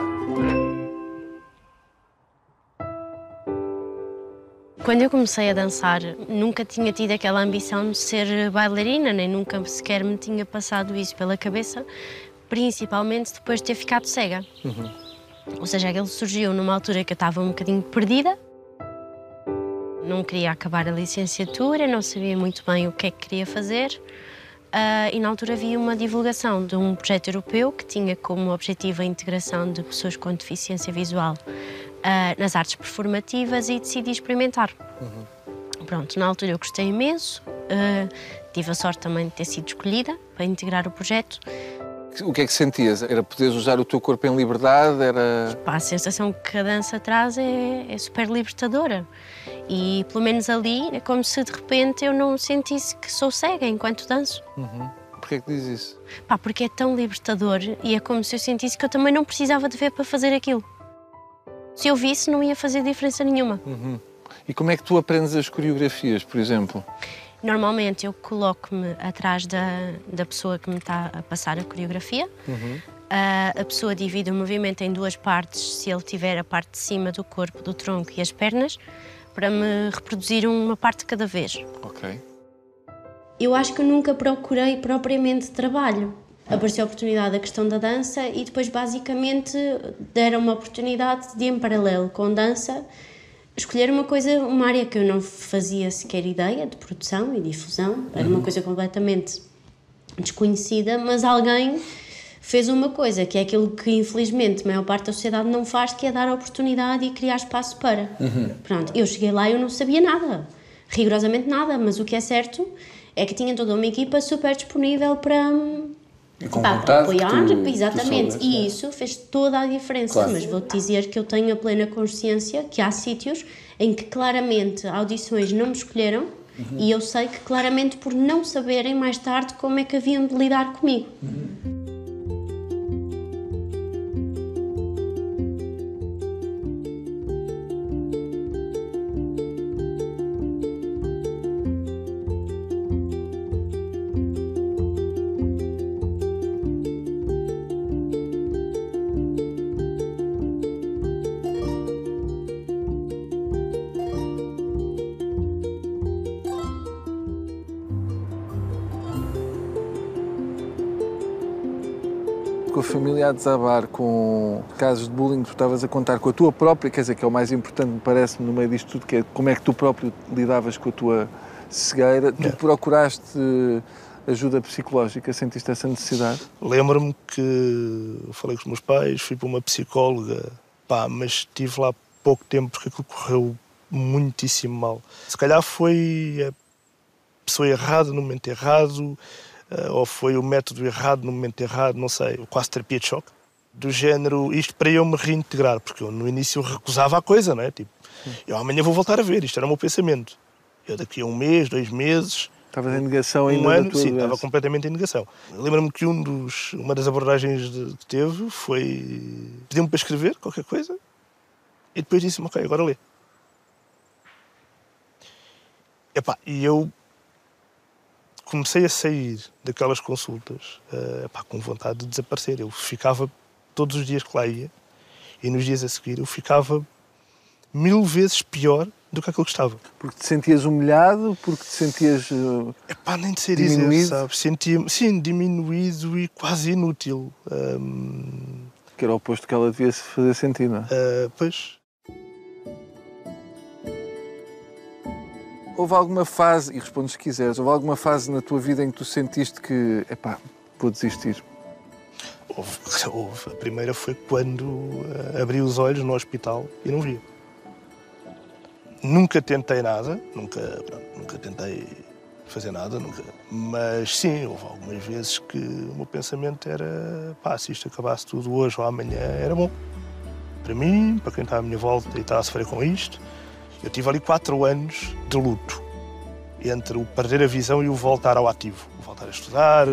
Quando eu comecei a dançar, nunca tinha tido aquela ambição de ser bailarina, nem nunca sequer me tinha passado isso pela cabeça, principalmente depois de ter ficado cega. Ou seja, aquilo surgiu numa altura que eu estava um bocadinho perdida. Não queria acabar a licenciatura, não sabia muito bem o que é que queria fazer. Ah, e na altura havia uma divulgação de um projeto europeu que tinha como objetivo a integração de pessoas com deficiência visual ah, nas artes performativas e decidi experimentar. Pronto, na altura eu gostei imenso, ah, tive a sorte também de ter sido escolhida para integrar o projeto. O que é que sentias? Era poderes usar o teu corpo em liberdade? Era... Pá, a sensação que a dança traz é, é super libertadora. E pelo menos ali é como se de repente eu não sentisse que sou cega enquanto danço. Porquê é que diz isso? Pá, porque é tão libertador e é como se eu sentisse que eu também não precisava de ver para fazer aquilo. Se eu visse, não ia fazer diferença nenhuma. E como é que tu aprendes as coreografias, por exemplo? Normalmente eu coloco-me atrás da, da pessoa que me está a passar a coreografia. Ah, a pessoa divide o movimento em duas partes, se ele tiver a parte de cima do corpo, do tronco e as pernas, para me reproduzir uma parte de cada vez. Ok. Eu acho que eu nunca procurei propriamente trabalho. Apareceu a oportunidade da questão da dança e depois, basicamente, deram uma oportunidade de, em paralelo com dança, escolher uma coisa, uma área que eu não fazia sequer ideia de produção e difusão. Era uma coisa completamente desconhecida, mas alguém fez uma coisa que é aquilo que infelizmente a maior parte da sociedade não faz, que é dar oportunidade e criar espaço para. Pronto, eu cheguei lá e eu não sabia nada, rigorosamente nada, mas o que é certo é que tinha toda uma equipa super disponível para, E com pá, vontade apoiar, tu- tu exatamente, soubeste, e isso fez toda a diferença. Claro. Mas vou-te dizer que eu tenho a plena consciência que há sítios em que claramente audições não me escolheram Uhum. e eu sei que claramente por não saberem mais tarde como é que haviam de lidar comigo. Com família a desabar, com casos de bullying que tu estavas a contar, com a tua própria, quer dizer, que é o mais importante, me parece-me, no meio disto tudo, que é como é que tu próprio lidavas com a tua cegueira. Tu procuraste ajuda psicológica, sentiste essa necessidade? Lembro-me que falei com os meus pais, fui para uma psicóloga, pá, mas estive lá pouco tempo porque aquilo correu muitíssimo mal. Se calhar foi a pessoa errada no momento errado, ou foi o método errado no momento errado, não sei, quase terapia de choque. Do género, isto para eu me reintegrar, porque eu no início recusava a coisa, não é? Tipo, eu amanhã vou voltar a ver, isto era o meu pensamento. Eu daqui a um mês, dois meses, Estavas em negação ainda um ano, sim, estava completamente em negação. Lembro-me que um dos, uma das abordagens de- que teve foi pediu-me para escrever qualquer coisa e depois disse-me, ok, agora lê. Epá, e eu comecei a sair daquelas consultas uh, epá, com vontade de desaparecer. Eu ficava todos os dias que lá ia e nos dias a seguir eu ficava mil vezes pior do que aquilo que estava. Porque te sentias humilhado? Porque te sentias. Uh, Epá, nem de ser diminuído? dizer, sabe? Sentia sim, diminuído e quase inútil. Um... Que era o oposto que ela devia se fazer sentir, não é? Uh, pois. Houve alguma fase, e respondes se quiseres, houve alguma fase na tua vida em que tu sentiste que, epá, vou desistir? Houve, houve. A primeira foi quando uh, abri os olhos no hospital e não via. Nunca tentei nada, nunca, nunca tentei fazer nada, nunca. Mas sim, houve algumas vezes que o meu pensamento era: pá, se isto acabasse tudo hoje ou amanhã, era bom. Para mim, para quem está à minha volta e está a sofrer com isto. Eu tive ali quatro anos de luto entre o perder a visão e o voltar ao ativo. O voltar a estudar,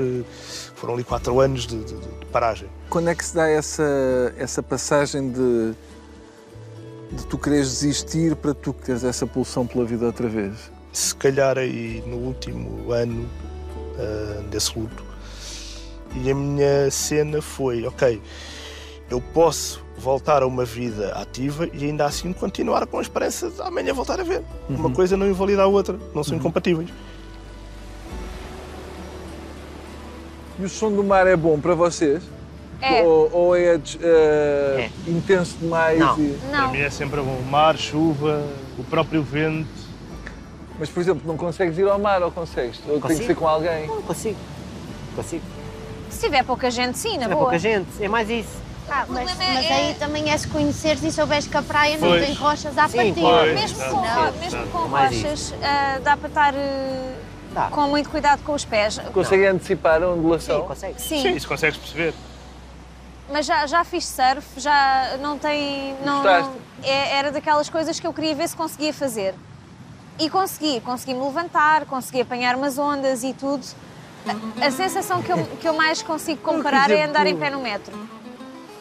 foram ali quatro anos de, de, de paragem. Quando é que se dá essa, essa passagem de de tu quereres desistir para tu teres essa pulsão pela vida outra vez? Se calhar aí no último ano uh, desse luto. E a minha cena foi, ok, eu posso voltar a uma vida ativa e ainda assim continuar com a esperança de amanhã voltar a ver. Uhum. Uma coisa não invalida a outra, não são uhum. incompatíveis. E o som do mar é bom para vocês? É. Ou, ou é, uh, é, intenso demais? Não. E... não. Para mim é sempre bom. Mar, chuva, o próprio vento. Mas, por exemplo, não consegues ir ao mar ou consegues? Ou tem que ser com alguém? Não, consigo. Consigo. Se tiver pouca gente, sim, na Se boa. pouca gente, é mais isso. Ah, mas, mas é... aí também é se conheceres e souberes que a praia não tem rochas à partida. Mesmo com, mesmo com rochas, uh, dá para estar... Uh, com muito cuidado com os pés. Consegue antecipar a ondulação? Sim, consegue. Sim. Sim, isso consegues perceber. Mas já, já fiz surf, já não tem. Não, não é, era daquelas coisas que eu queria ver se conseguia fazer. E consegui, consegui-me levantar, consegui apanhar umas ondas e tudo. A, a sensação que eu, que eu mais consigo comparar é andar em pé no metro.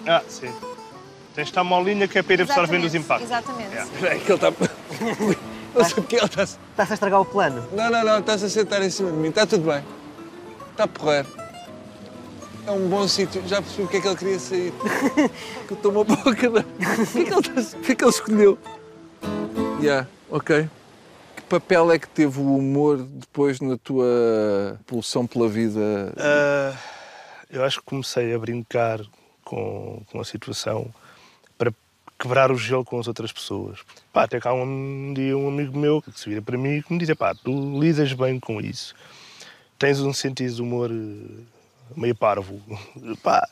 Ah, sim. Tens de estar molinha que é para ir absorvendo os impactos. Exatamente. É que ele está. Não sei porque ele está. Estás a estragar o plano? Não, não, não, estás a sentar em cima de mim. Está tudo bem. Está a porrer. É um bom sítio. Já percebi porque é que ele queria sair. que eu estou uma boca. O que é que ele, o que é que ele escolheu? Yeah, ok. Que papel é que teve o humor depois na tua pulsão pela vida? Uh, eu acho que comecei a brincar com, com a situação para quebrar o gelo com as outras pessoas. Pá, até cá um dia um amigo meu que se vira para mim e me dizia, pá, tu lidas bem com isso. Tens um sentido de humor eh, meio parvo. Pá,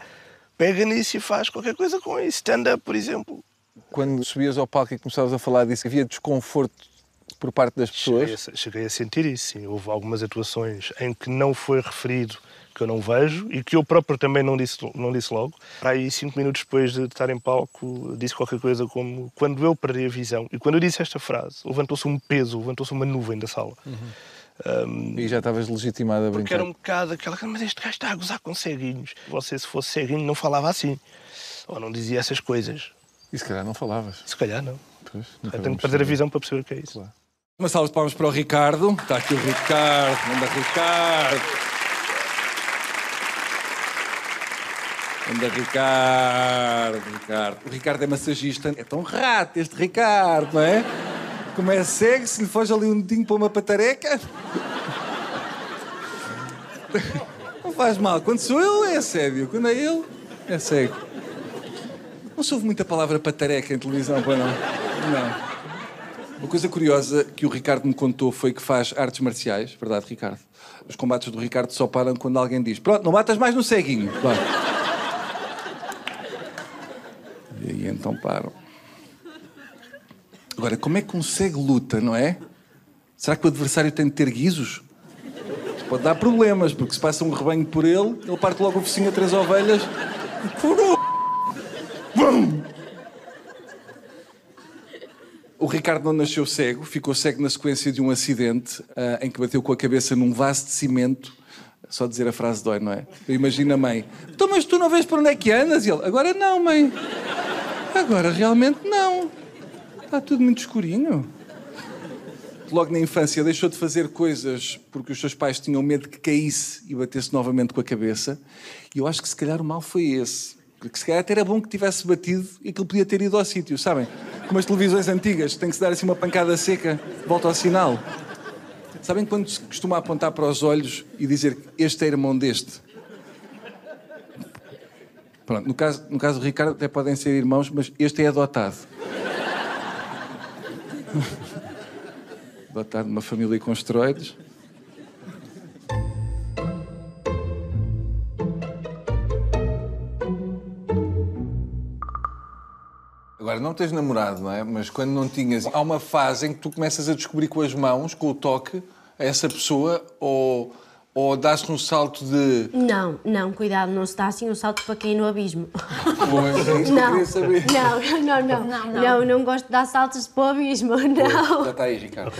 pega nisso e faz qualquer coisa com isso. Stand-up, por exemplo. Quando subias ao palco e começavas a falar disso, havia desconforto por parte das pessoas? Cheguei a, cheguei a sentir isso, sim. Houve algumas atuações em que não foi referido que eu não vejo e que eu próprio também não disse, não disse logo. Para aí, cinco minutos depois de estar em palco, disse qualquer coisa como quando eu perdi a visão. E quando eu disse esta frase, levantou-se um peso, levantou-se uma nuvem da sala. Uhum. Um, e já estavas legitimado a brincar? Porque era um bocado aquela mas este gajo está a gozar com ceguinhos. Você, se fosse ceguinho, não falava assim. Ou não dizia essas coisas. E se calhar não falavas? Se calhar não. Pois, eu tenho que perder a visão para perceber o que é isso. Claro. Uma salva de palmas para o Ricardo. Está aqui o Ricardo. Manda Ricardo. Anda Ricardo, Ricardo. O Ricardo é massagista. É tão rato este Ricardo, não é? Como é cego, se lhe foge ali um dedinho para uma patareca. Não faz mal. Quando sou eu, é sério. Quando é ele, é cego. Não se ouve muita palavra patareca em televisão, para não? Não. Uma coisa curiosa que o Ricardo me contou foi que faz artes marciais, verdade, Ricardo? Os combates do Ricardo só param quando alguém diz: Pronto, não matas mais no ceguinho. Claro. E aí então param. Agora, como é que um cego luta, não é? Será que o adversário tem de ter guizos? Pode dar problemas, porque se passa um rebanho por ele, ele parte logo o focinho a três ovelhas furou! O Ricardo não nasceu cego, ficou cego na sequência de um acidente uh, em que bateu com a cabeça num vaso de cimento. Só dizer a frase dói, não é? Eu imagino a mãe. Então, mas tu não vês por onde é que andas? E ele, agora não, mãe. Agora realmente não. Está tudo muito escurinho. logo na infância deixou de fazer coisas porque os seus pais tinham medo que caísse e batesse novamente com a cabeça. E eu acho que se calhar o mal foi esse. Porque se calhar até era bom que tivesse batido e aquilo podia ter ido ao sítio, sabem? Como as televisões antigas, tem que se dar assim uma pancada seca, volta ao sinal. Sabem quando se costuma apontar para os olhos e dizer que este é irmão deste? Pronto, no caso, no caso do Ricardo até podem ser irmãos, mas este é adotado. adotado numa família com esteroides. Agora, não tens namorado, não é? Mas quando não tinhas, há uma fase em que tu começas a descobrir com as mãos, com o toque, a essa pessoa, ou, ou dás-te um salto de. Não, não, cuidado, não se dá assim um salto para cair no abismo. Pois, é Não, saber. não, não, não, não, não, não gosto de dar saltos para o abismo, não. Já está aí, Ricardo.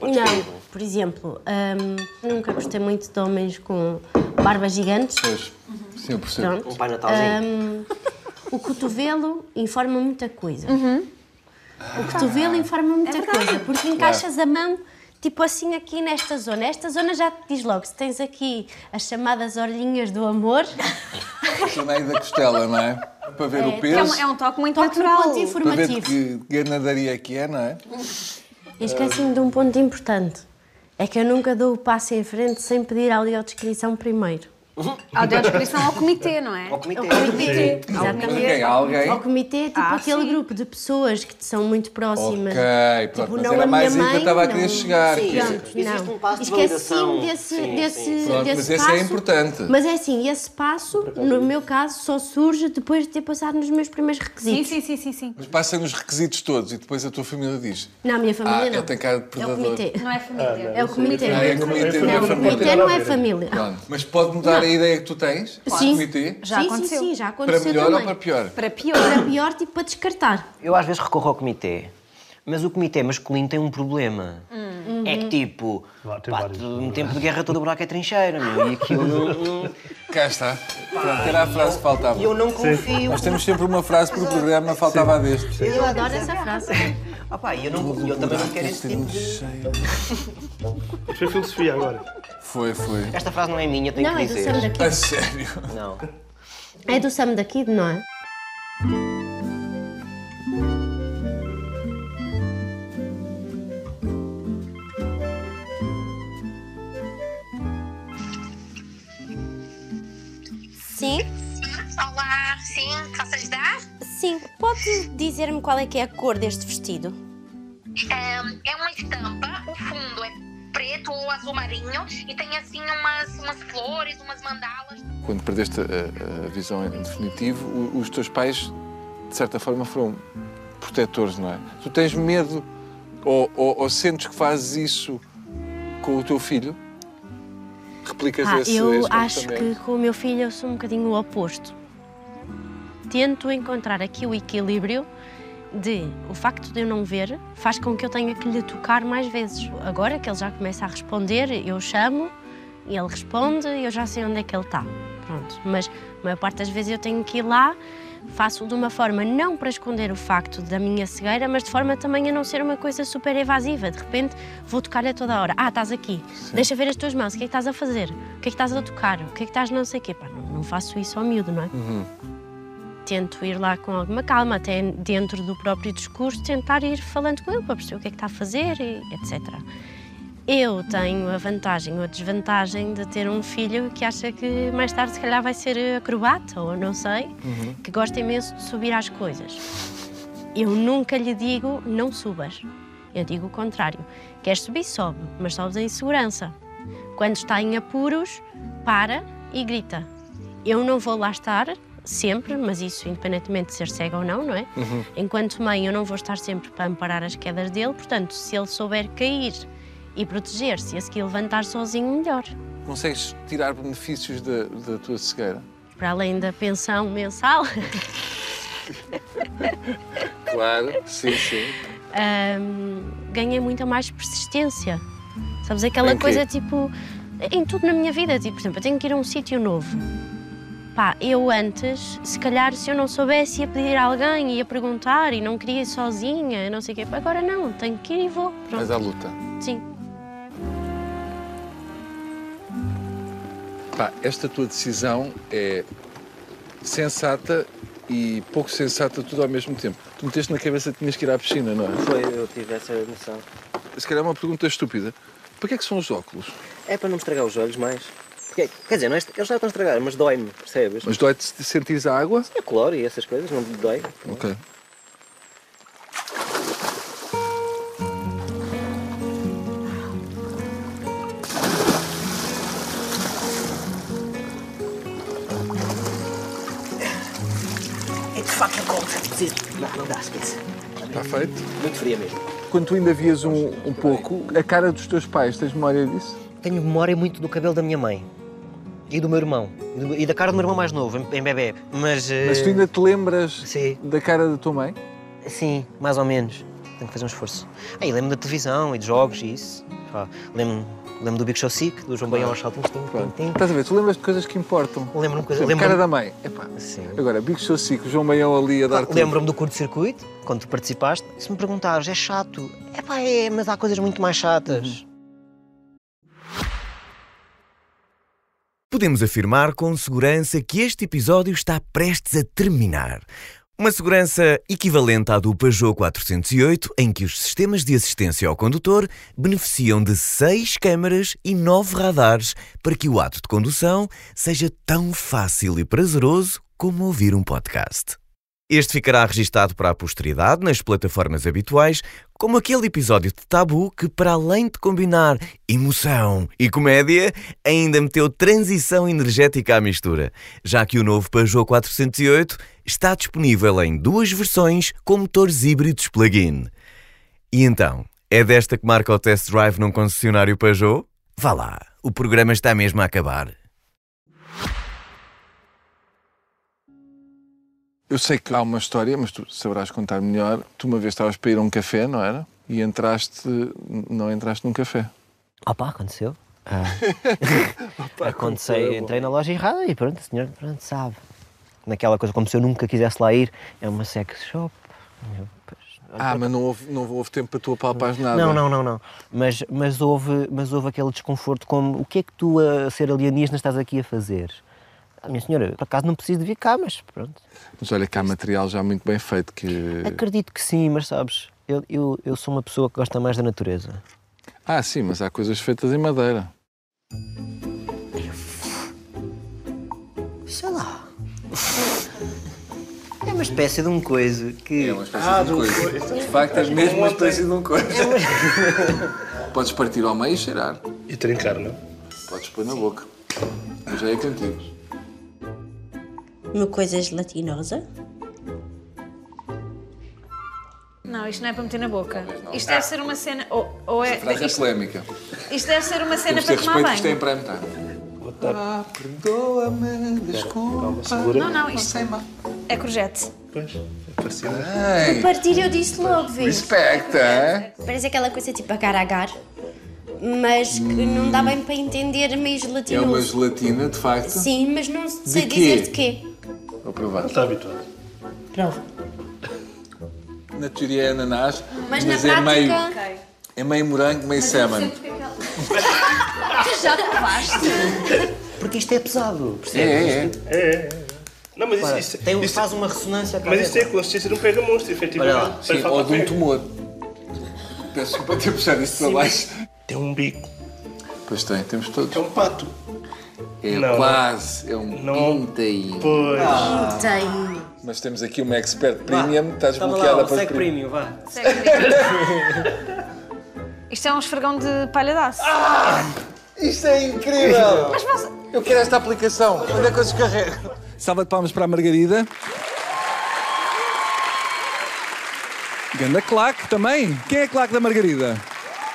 Não, por exemplo, hum, nunca gostei muito de homens com barbas gigantes. Pois, sim, eu percebo. Pronto. Um pai natalzinho. Hum, o cotovelo informa muita coisa. O cotovelo informa muita coisa, porque encaixas a mão tipo assim aqui nesta zona. Esta zona já te diz logo, se tens aqui as chamadas orelhinhas do amor, aí da costela, não é? Para ver o É, um, peso, é um toque muito toque natural. ponto para ver informativo. que ganadaria que é, não é? Eu esqueci-me de um ponto importante. É que eu nunca dou o passo em frente sem pedir a audiodescrição primeiro. Audiodescrição ao comitê, não é? Ao comitê. Ao comitê, Ninguém, exatamente. alguém. Ao comitê, tipo Ah, aquele sim. grupo de pessoas que te são muito próximas. Ok, pronto, Tipo, mas não era a mais aí que eu estava a querer chegar. Sim, que- pronto, Existe não. um passo de validação. desse, Sim, desse, sim. Pronto, desse mas esse é passo. importante. Mas é assim, esse passo, no meu caso, só surge depois de ter passado nos meus primeiros Sim, requisitos. sim, sim, sim, sim. Mas passa nos requisitos todos e depois a tua família diz. Não, a minha família Ah, não. ele tem cara de É o predador. comitê. Não é família. É o comitê. Ah, é o comitê, não é Não, o família. comitê não é família. Mas pode mudar a ideia que tu tens? do Sim. comitê? Já sim, aconteceu. sim, sim, já Para aconteceu melhor também. ou para pior? Para pior. Para pior, tipo, para descartar. Eu às vezes recorro ao comitê, mas o comitê masculino tem um problema. É que tipo, Lá pá, tempo de guerra todo buraco é trincheira, meu, e aquilo Cá está. Pronto, era a frase que faltava. E eu não confio. Nós temos sempre uma frase por programa, faltava a deste. Eu adoro essa frase. Ah pá, e eu, não, eu também não quero esse tipo de... Isto foi filosofia agora. Foi, foi. Esta frase não é minha, tenho Não, que é do dizer. Sam da A sério. Não. É do Sam da Kid, não é? Sim, Olá, sim, posso ajudar? sim. Pode dizer-me qual é que é a cor deste vestido? Ehm, é uma estampa, o fundo é preto ou azul marinho e tem assim umas, umas flores, umas mandalas. Quando perdeste a, a visão em definitivo, os teus pais, de certa forma, foram protetores, não é? Tu tens medo ou, ou- ou sentes que fazes isso com o teu filho? Replicas Ah, esse, eu esse acho que com o meu filho eu sou um bocadinho o oposto. Tento encontrar aqui o equilíbrio de o facto de eu não ver faz com que eu tenha que lhe tocar mais vezes. Agora que ele já começa a responder, eu chamo e ele responde e eu já sei onde é que ele está. Pronto. Mas a maior parte das vezes eu tenho que ir lá, faço de uma forma não para esconder o facto da minha cegueira, mas de forma também a não ser uma coisa super evasiva. De repente vou tocar-lhe a toda hora. Ah, estás aqui. Deixa ver as tuas mãos. O que é que estás a fazer? O que é que estás a tocar? O que é que estás não sei o quê? Pá, não, não faço isso ao miúdo, não é? Tento ir lá com alguma calma, até dentro do próprio discurso, tentar ir falando com ele para perceber o que é que está a fazer, e etc. Eu tenho a vantagem ou a desvantagem de ter um filho que acha que mais tarde se calhar vai ser acrobata ou não sei, que gosta imenso de subir às coisas. Eu nunca lhe digo não subas. Eu digo o contrário. Queres subir, sobe, mas sobes em segurança. Quando está em apuros, para e grita. Eu não vou lá estar sempre, mas isso independentemente de ser cego ou não, não é? Enquanto mãe, eu não vou estar sempre para amparar as quedas dele, portanto, se ele souber cair e proteger-se e a seguir levantar sozinho, melhor. Consegues tirar benefícios da, da tua cegueira? Para além da pensão mensal, Claro, sim, sim. hum, ganhei muita mais persistência. Sabes, aquela coisa tipo. Em tudo na minha vida, tipo, por exemplo, eu tenho que ir a um sítio novo. Pá, eu antes, se calhar, se eu não soubesse, ia pedir a alguém, ia perguntar e não queria ir sozinha, não sei o quê. Agora não, tenho que ir e vou. Pronto. Mas à luta. Sim. Pá, esta tua decisão é sensata e pouco sensata tudo ao mesmo tempo. Tu meteste na cabeça que tinhas que ir à piscina, não é? Foi, eu tive essa noção. Se calhar é uma pergunta estúpida. Para que é que são os óculos? É para não me estragar os olhos mais. Porque, quer dizer, não é, eles já estão a estragar, mas dói-me, percebes? Mas dói-te se sentires a água? É cloro e essas coisas, não dói. Ok. It's fucking cold. Preciso. Não, não dá, esquece. Está feito? Muito fria mesmo. Quando tu ainda vias um, um pouco, a cara dos teus pais, tens memória disso? Tenho memória muito do cabelo da minha mãe. E do meu irmão. E do- E da cara do meu irmão mais novo, em, em bebê. Mas. Mas tu ainda te lembras Sim. da cara da tua mãe? Sim, mais ou menos. Tenho que fazer um esforço. Aí lembro da televisão e de jogos e isso. Pá, lembro, do Big Show Sick, do João Baião aos tim. Estás a ver? Tu lembras de coisas que importam. Lembro-me Por coisa. exemplo, Lembro cara da mãe. Epá. Sim. Agora, Big Show 5, João Baião ali a dar. Lembro-me do curto-circuito, quando tu participaste. Se me perguntares, é chato. É pá, é, mas há coisas muito mais chatas. Podemos afirmar com segurança que este episódio está prestes a terminar. Uma segurança equivalente à do Peugeot 408, em que os sistemas de assistência ao condutor beneficiam de seis câmaras e nove radares para que o ato de condução seja tão fácil e prazeroso como ouvir um podcast. Este ficará registado para a posteridade nas plataformas habituais, como aquele episódio de Tabu que, para além de combinar emoção e comédia, ainda meteu transição energética à mistura, já que o novo Peugeot 408 está disponível em duas versões com motores híbridos plug-in. E então, é desta que marca o test drive num concessionário Peugeot? Vá lá, o programa está mesmo a acabar. Eu sei que há uma história, mas tu saberás contar melhor. Tu uma vez estavas para ir a um café, não era? E entraste, não entraste num café. Opa, aconteceu. Ah. Aconteceu, entrei na loja errada e pronto, o senhor pronto, sabe. Naquela coisa, como se eu nunca quisesse lá ir, é uma sex shop. Eu, pois, Ah, mas não houve, não houve tempo para tu apalpares nada. Não, não, não, não. Mas, mas, houve, mas houve aquele desconforto como o que é que tu, a ser alienígena, estás aqui a fazer? Ah, minha senhora, por acaso não preciso de vir cá, mas pronto. Mas olha que há material já muito bem feito que... Acredito que sim, mas sabes, eu, eu, eu sou uma pessoa que gosta mais da natureza. Ah, sim, mas há coisas feitas em madeira. Sei lá. É uma espécie de um coisa que. É uma espécie de coisa. De facto, é mesmo uma espécie de um coisa. Podes partir ao meio e cheirar. E trincar, não? Podes pôr na boca. Eu já é contigo. Uma coisa gelatinosa. Não, isto não é para meter na boca. Isto deve ser uma cena. Ou, ou é. Frase é Isto, polémica. isto deve ser uma cena Temos de ter para tomar respeito que isto é em banho. prime time. Ah, perdoa-me, desculpa. Não, não, isto é courgette. Pois, é parecido. Ei, Partir eu disse logo, vês? Respecta, é? Parece aquela coisa tipo agar agar, mas que não dá bem para entender meio É uma gelatinoso. gelatina, de facto. Sim, mas não sei quê? dizer de quê. Vou provar. Está habituado. Prova. Na teoria é ananás, Mas, mas, na é meio, prática. é meio morango, meio salmon. Já provaste? Porque isto é pesado, É, percebes? é, é. Não, mas Repara, isso, isso, tem, isso- faz uma ressonância mas isso tem a consistência de um pega-monstro, efetivamente. Olha lá, Sim, ou de um tumor. Peço desculpa ter puxado isso para baixo. Tem um bico. Pois tem, temos todos. É um pato. É Não. quase, é um Não. pintainho. Pois. Ah. Mas temos aqui uma expert premium, está Estava desbloqueada lá, para segue premium. premium, vá. Isto é um esfregão de palha de aço. Isto é incrível! Eu quero esta aplicação. Onde é que eu descarrego? Salva de palmas para a Margarida. Ganda claque também. Quem é a claque da Margarida?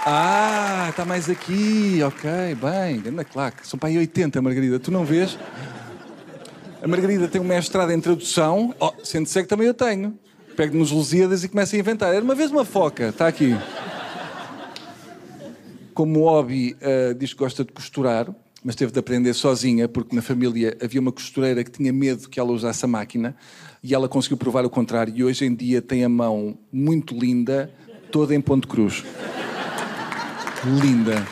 Ah, está mais aqui. Ok, bem. Ganda claque. São para aí 80, Margarida. Tu não vês? A Margarida tem um mestrado em tradução. Oh, sendo que também eu tenho. Pego nos Lusíadas e começo a inventar. Era uma vez uma foca. Está aqui. Como hobby, ah, diz que gosta de costurar. mas teve de aprender sozinha, porque na família havia uma costureira que tinha medo que ela usasse a máquina e ela conseguiu provar o contrário. E hoje em dia tem a mão muito linda, toda em ponto cruz. Linda.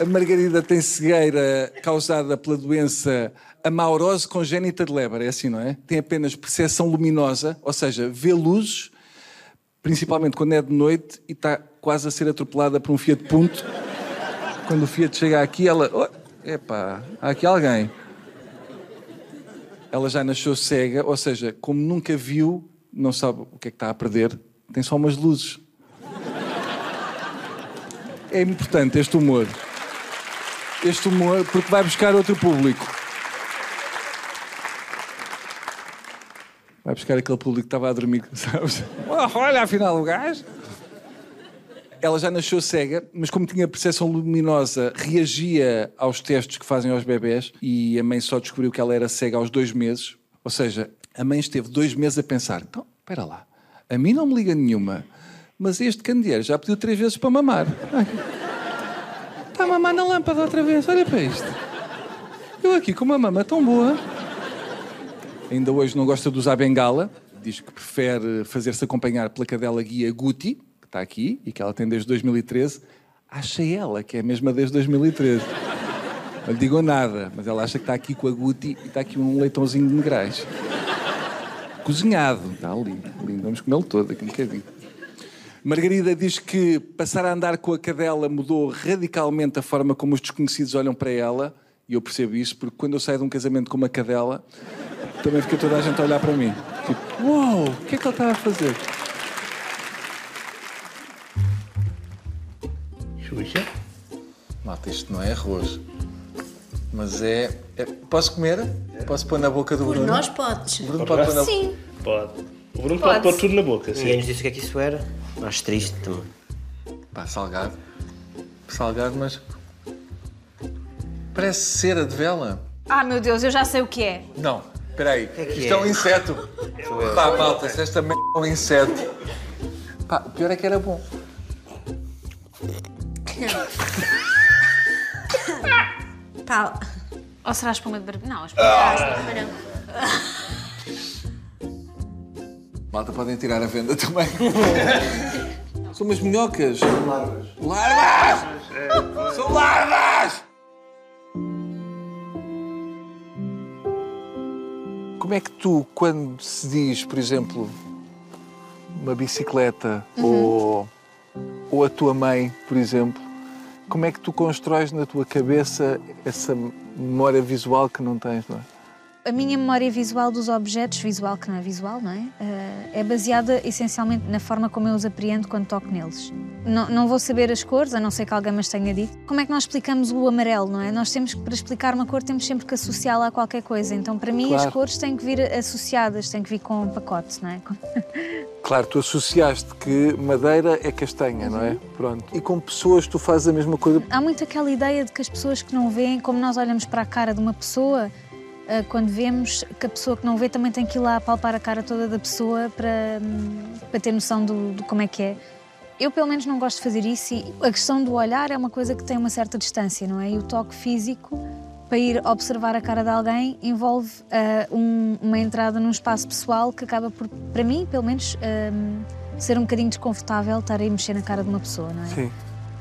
A Margarida tem cegueira causada pela doença amaurose congénita de Leber, é assim, não é? Tem apenas percepção luminosa, ou seja, vê luzes, principalmente quando é de noite e está quase a ser atropelada por um Fiat Punto. Quando o Fiat chega aqui, ela. Oh, epá, há aqui alguém. Ela já nasceu cega, ou seja, como nunca viu, não sabe o que é que está a perder, tem só umas luzes. É importante este humor. Este humor, porque vai buscar outro público. Vai buscar aquele público que estava a dormir, sabes? Oh, olha, afinal o gajo. Ela já nasceu cega, mas como tinha percepção luminosa, reagia aos testes que fazem aos bebés e a mãe só descobriu que ela era cega aos dois meses. Ou seja, a mãe esteve dois meses a pensar: então, espera lá, a mim não me liga nenhuma, mas este candeeiro já pediu três vezes para mamar. Está a mamar na lâmpada outra vez, olha para isto. Eu aqui com uma mama tão boa. Ainda hoje não gosta de usar bengala, diz que prefere fazer-se acompanhar pela cadela guia Guti, que está aqui e que ela tem desde 2013. Acha ela que é a mesma desde 2013. Não lhe digo nada, mas ela acha que está aqui com a Guti e está aqui um leitãozinho de negrais. Cozinhado, está ali. Lindo. Vamos comê-lo todo aqui um bocadinho. Margarida diz que passar a andar com a cadela mudou radicalmente a forma como os desconhecidos olham para ela. E eu percebo isso porque quando eu saio de um casamento com uma cadela, também fica toda a gente a olhar para mim. Tipo, uau, o que é que ele estava a fazer? Xuxa? Malta, isto não é arroz. Mas é- Posso comer? Posso pôr na boca do Por Bruno? nós podes. O Bruno pode pôr na Sim. Pode. O Bruno Pode. pode pôr tudo na boca, Ninguém sim. nos disse o que é que isso era. Acho triste também. Pá, salgado. Salgado, mas. Parece cera de vela. Ah, meu Deus, eu já sei o que é. Não, espera aí. que Isto é um é? inseto. Pá, malta, se esta merda é um inseto. Pá, o pior é que era bom. Pá, Ou será espuma de barbeiro? Não, espuma Malta, podem tirar a venda também. São umas minhocas. São larvas. Larvas! São larvas! Como é que tu, quando se diz, por exemplo, uma bicicleta ou, ou a tua mãe, por exemplo, como é que tu constróis na tua cabeça essa memória visual que não tens, não é? A minha memória visual dos objetos, visual que não é visual, não é? Eh, é baseada essencialmente na forma como eu os apreendo quando toco neles. Não, não vou saber as cores, a não ser que alguém me tenha dito. Como é que nós explicamos o amarelo, não é? Nós temos que, para explicar uma cor, temos sempre que associá-la a qualquer coisa. Então, para mim, Claro. as cores têm que vir associadas, têm que vir com um pacote, não é? Claro, tu associaste que madeira é castanha, não é? Pronto. E com pessoas tu fazes a mesma coisa. Há muito aquela ideia de que as pessoas que não veem, como nós olhamos para a cara de uma pessoa, ah, quando vemos que a pessoa que não vê também tem que ir lá palpar a cara toda da pessoa para, hum, para ter noção do, do como é que é. Eu, pelo menos, não gosto de fazer isso e a questão do olhar é uma coisa que tem uma certa distância, não é? E o toque físico, para ir observar a cara de alguém, envolve ah, um- uma entrada num espaço pessoal que acaba por, para mim, pelo menos, hum, ser um bocadinho desconfortável estar aí a mexer na cara de uma pessoa, não é? Sim.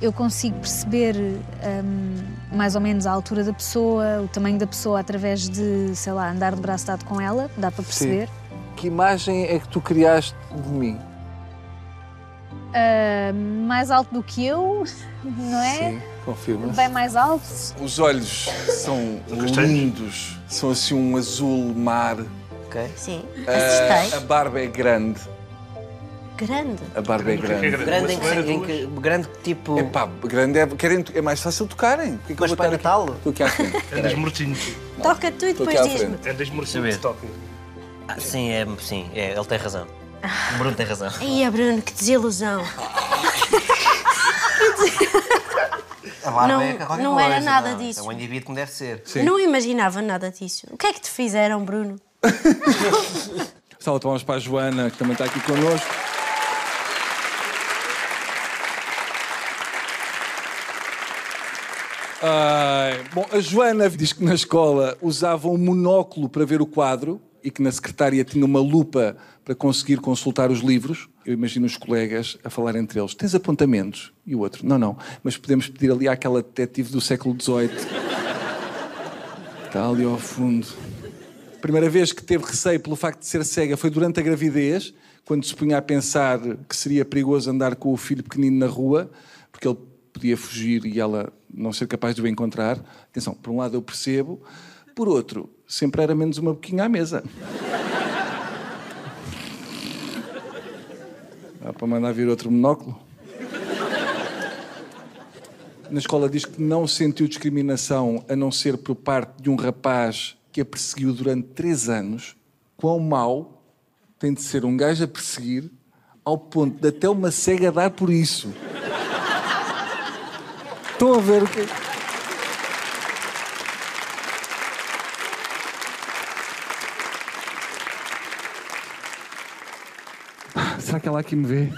eu consigo perceber hum, mais ou menos a altura da pessoa, o tamanho da pessoa através de, sei lá, andar de braço dado com ela, dá para perceber. Que imagem é que tu criaste de mim? Hum, mais alto do que eu, não é? Sim, confirma. Bem mais alto. Os olhos são lindos, são assim um azul mar. Ok? sim. Assustei. a barba é grande. Grande. A barba é grande. Grande em que, em que- grande tipo. É pá, grande é, querem, é mais fácil tocarem. Porquê que eu Mas aqui? Natal? Estou aqui à frente. Andas mortinho. Toca tu e depois diz-me. Andas mortinho de toque. Ah, sim, é, sim, é, ele tem razão. O Bruno tem razão. Ia, é, Bruno, que desilusão. A barba Não- é não era coisa, nada não. É? disso. É um indivíduo como deve ser. Não imaginava nada disso. O que é que te fizeram, Bruno? Salve de palmas para a Joana, que também está aqui connosco. Bom, a Joana diz que na escola usava um monóculo para ver o quadro e que na secretária tinha uma lupa para conseguir consultar os livros. Eu imagino os colegas a falar entre eles: Tens apontamentos? E o outro: Não, não, mas podemos pedir ali àquela detetive do século XVIII. Está ali ao fundo. A primeira vez que teve receio pelo facto de ser cega foi durante a gravidez, quando se punha a pensar que seria perigoso andar com o filho pequenino na rua, porque ele podia fugir e ela não ser capaz de o encontrar. Atenção, por um lado eu percebo, por outro, sempre era menos uma boquinha à mesa. Dá para mandar vir outro monóculo? Na escola diz que não sentiu discriminação a não ser por parte de um rapaz que a perseguiu durante três anos. Quão mau tem de ser um gajo a perseguir ao ponto de até uma cega dar por isso. Estão a ver o que. Será que ela aqui me vê?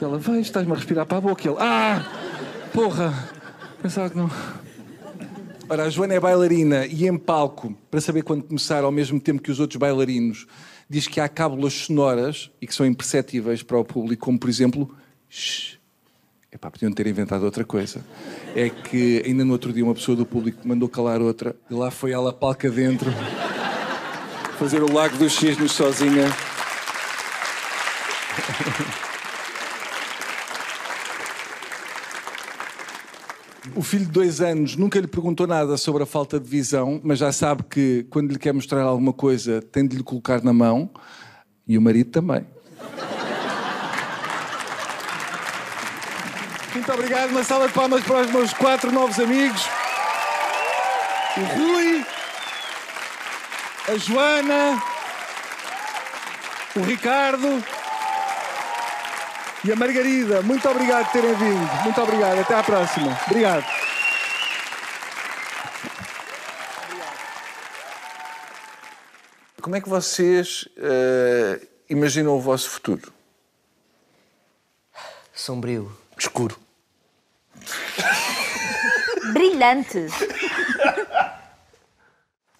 Ela vai, estás-me a respirar para a boca. Ele, ah, porra, pensava que não. Ora, a Joana é bailarina e em palco, para saber quando começar ao mesmo tempo que os outros bailarinos, diz que há cábulas sonoras e que são imperceptíveis para o público, como por exemplo, shh. Epá, podiam ter inventado outra coisa. É que ainda no outro dia uma pessoa do público mandou calar outra e lá foi ela palca dentro fazer o Lago dos Cisnes sozinha. O filho de dois anos nunca lhe perguntou nada sobre a falta de visão, mas já sabe que quando lhe quer mostrar alguma coisa tem de lhe colocar na mão. E o marido também. Muito obrigado. Uma salva de palmas para os meus quatro novos amigos: o Rui, a Joana, o Ricardo e a Margarida. Muito obrigado por terem vindo. Muito obrigado. Até à próxima. Obrigado. Como é que vocês eh, imaginam o vosso futuro? Sombrio. Escuro. Brilhante.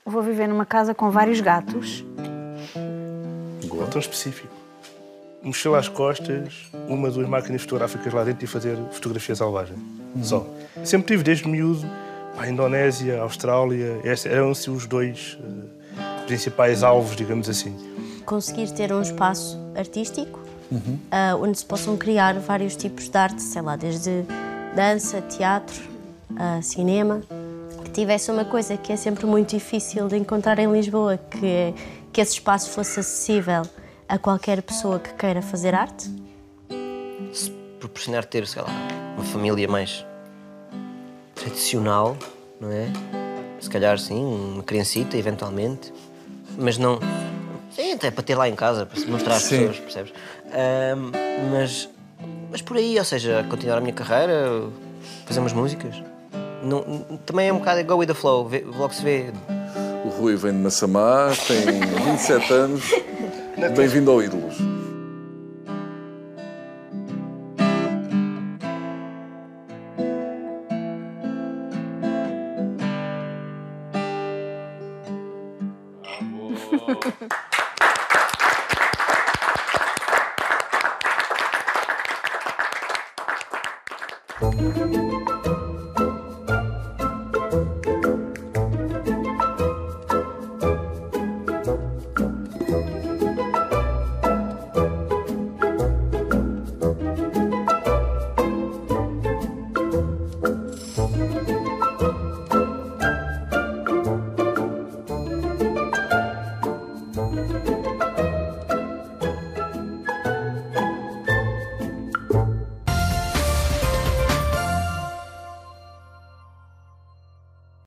Vou viver numa casa com vários gatos. Não tão específico. Mochila às costas, uma, duas máquinas fotográficas lá dentro e fazer fotografia selvagem. Só. Sempre tive desde miúdo a Indonésia, a Austrália, eram-se os dois eh, principais alvos, digamos assim. Conseguir ter um espaço artístico ah, onde se possam criar vários tipos de arte, sei lá, desde dança, teatro, ah, cinema, que tivesse uma coisa que é sempre muito difícil de encontrar em Lisboa, que é que esse espaço fosse acessível a qualquer pessoa que queira fazer arte. Se proporcionar ter, sei lá, uma família mais tradicional, não é? Se calhar, sim, uma criancita, eventualmente. Mas não. Sim, até para ter lá em casa, para se mostrar às pessoas, percebes? Mas, mas por aí, ou seja, continuar a minha carreira, fazer umas músicas. Não, também é um bocado go with the flow, vê- logo se vê. O Rui vem de Massamá, tem 27 anos. Bem-vindo ao Ídolos.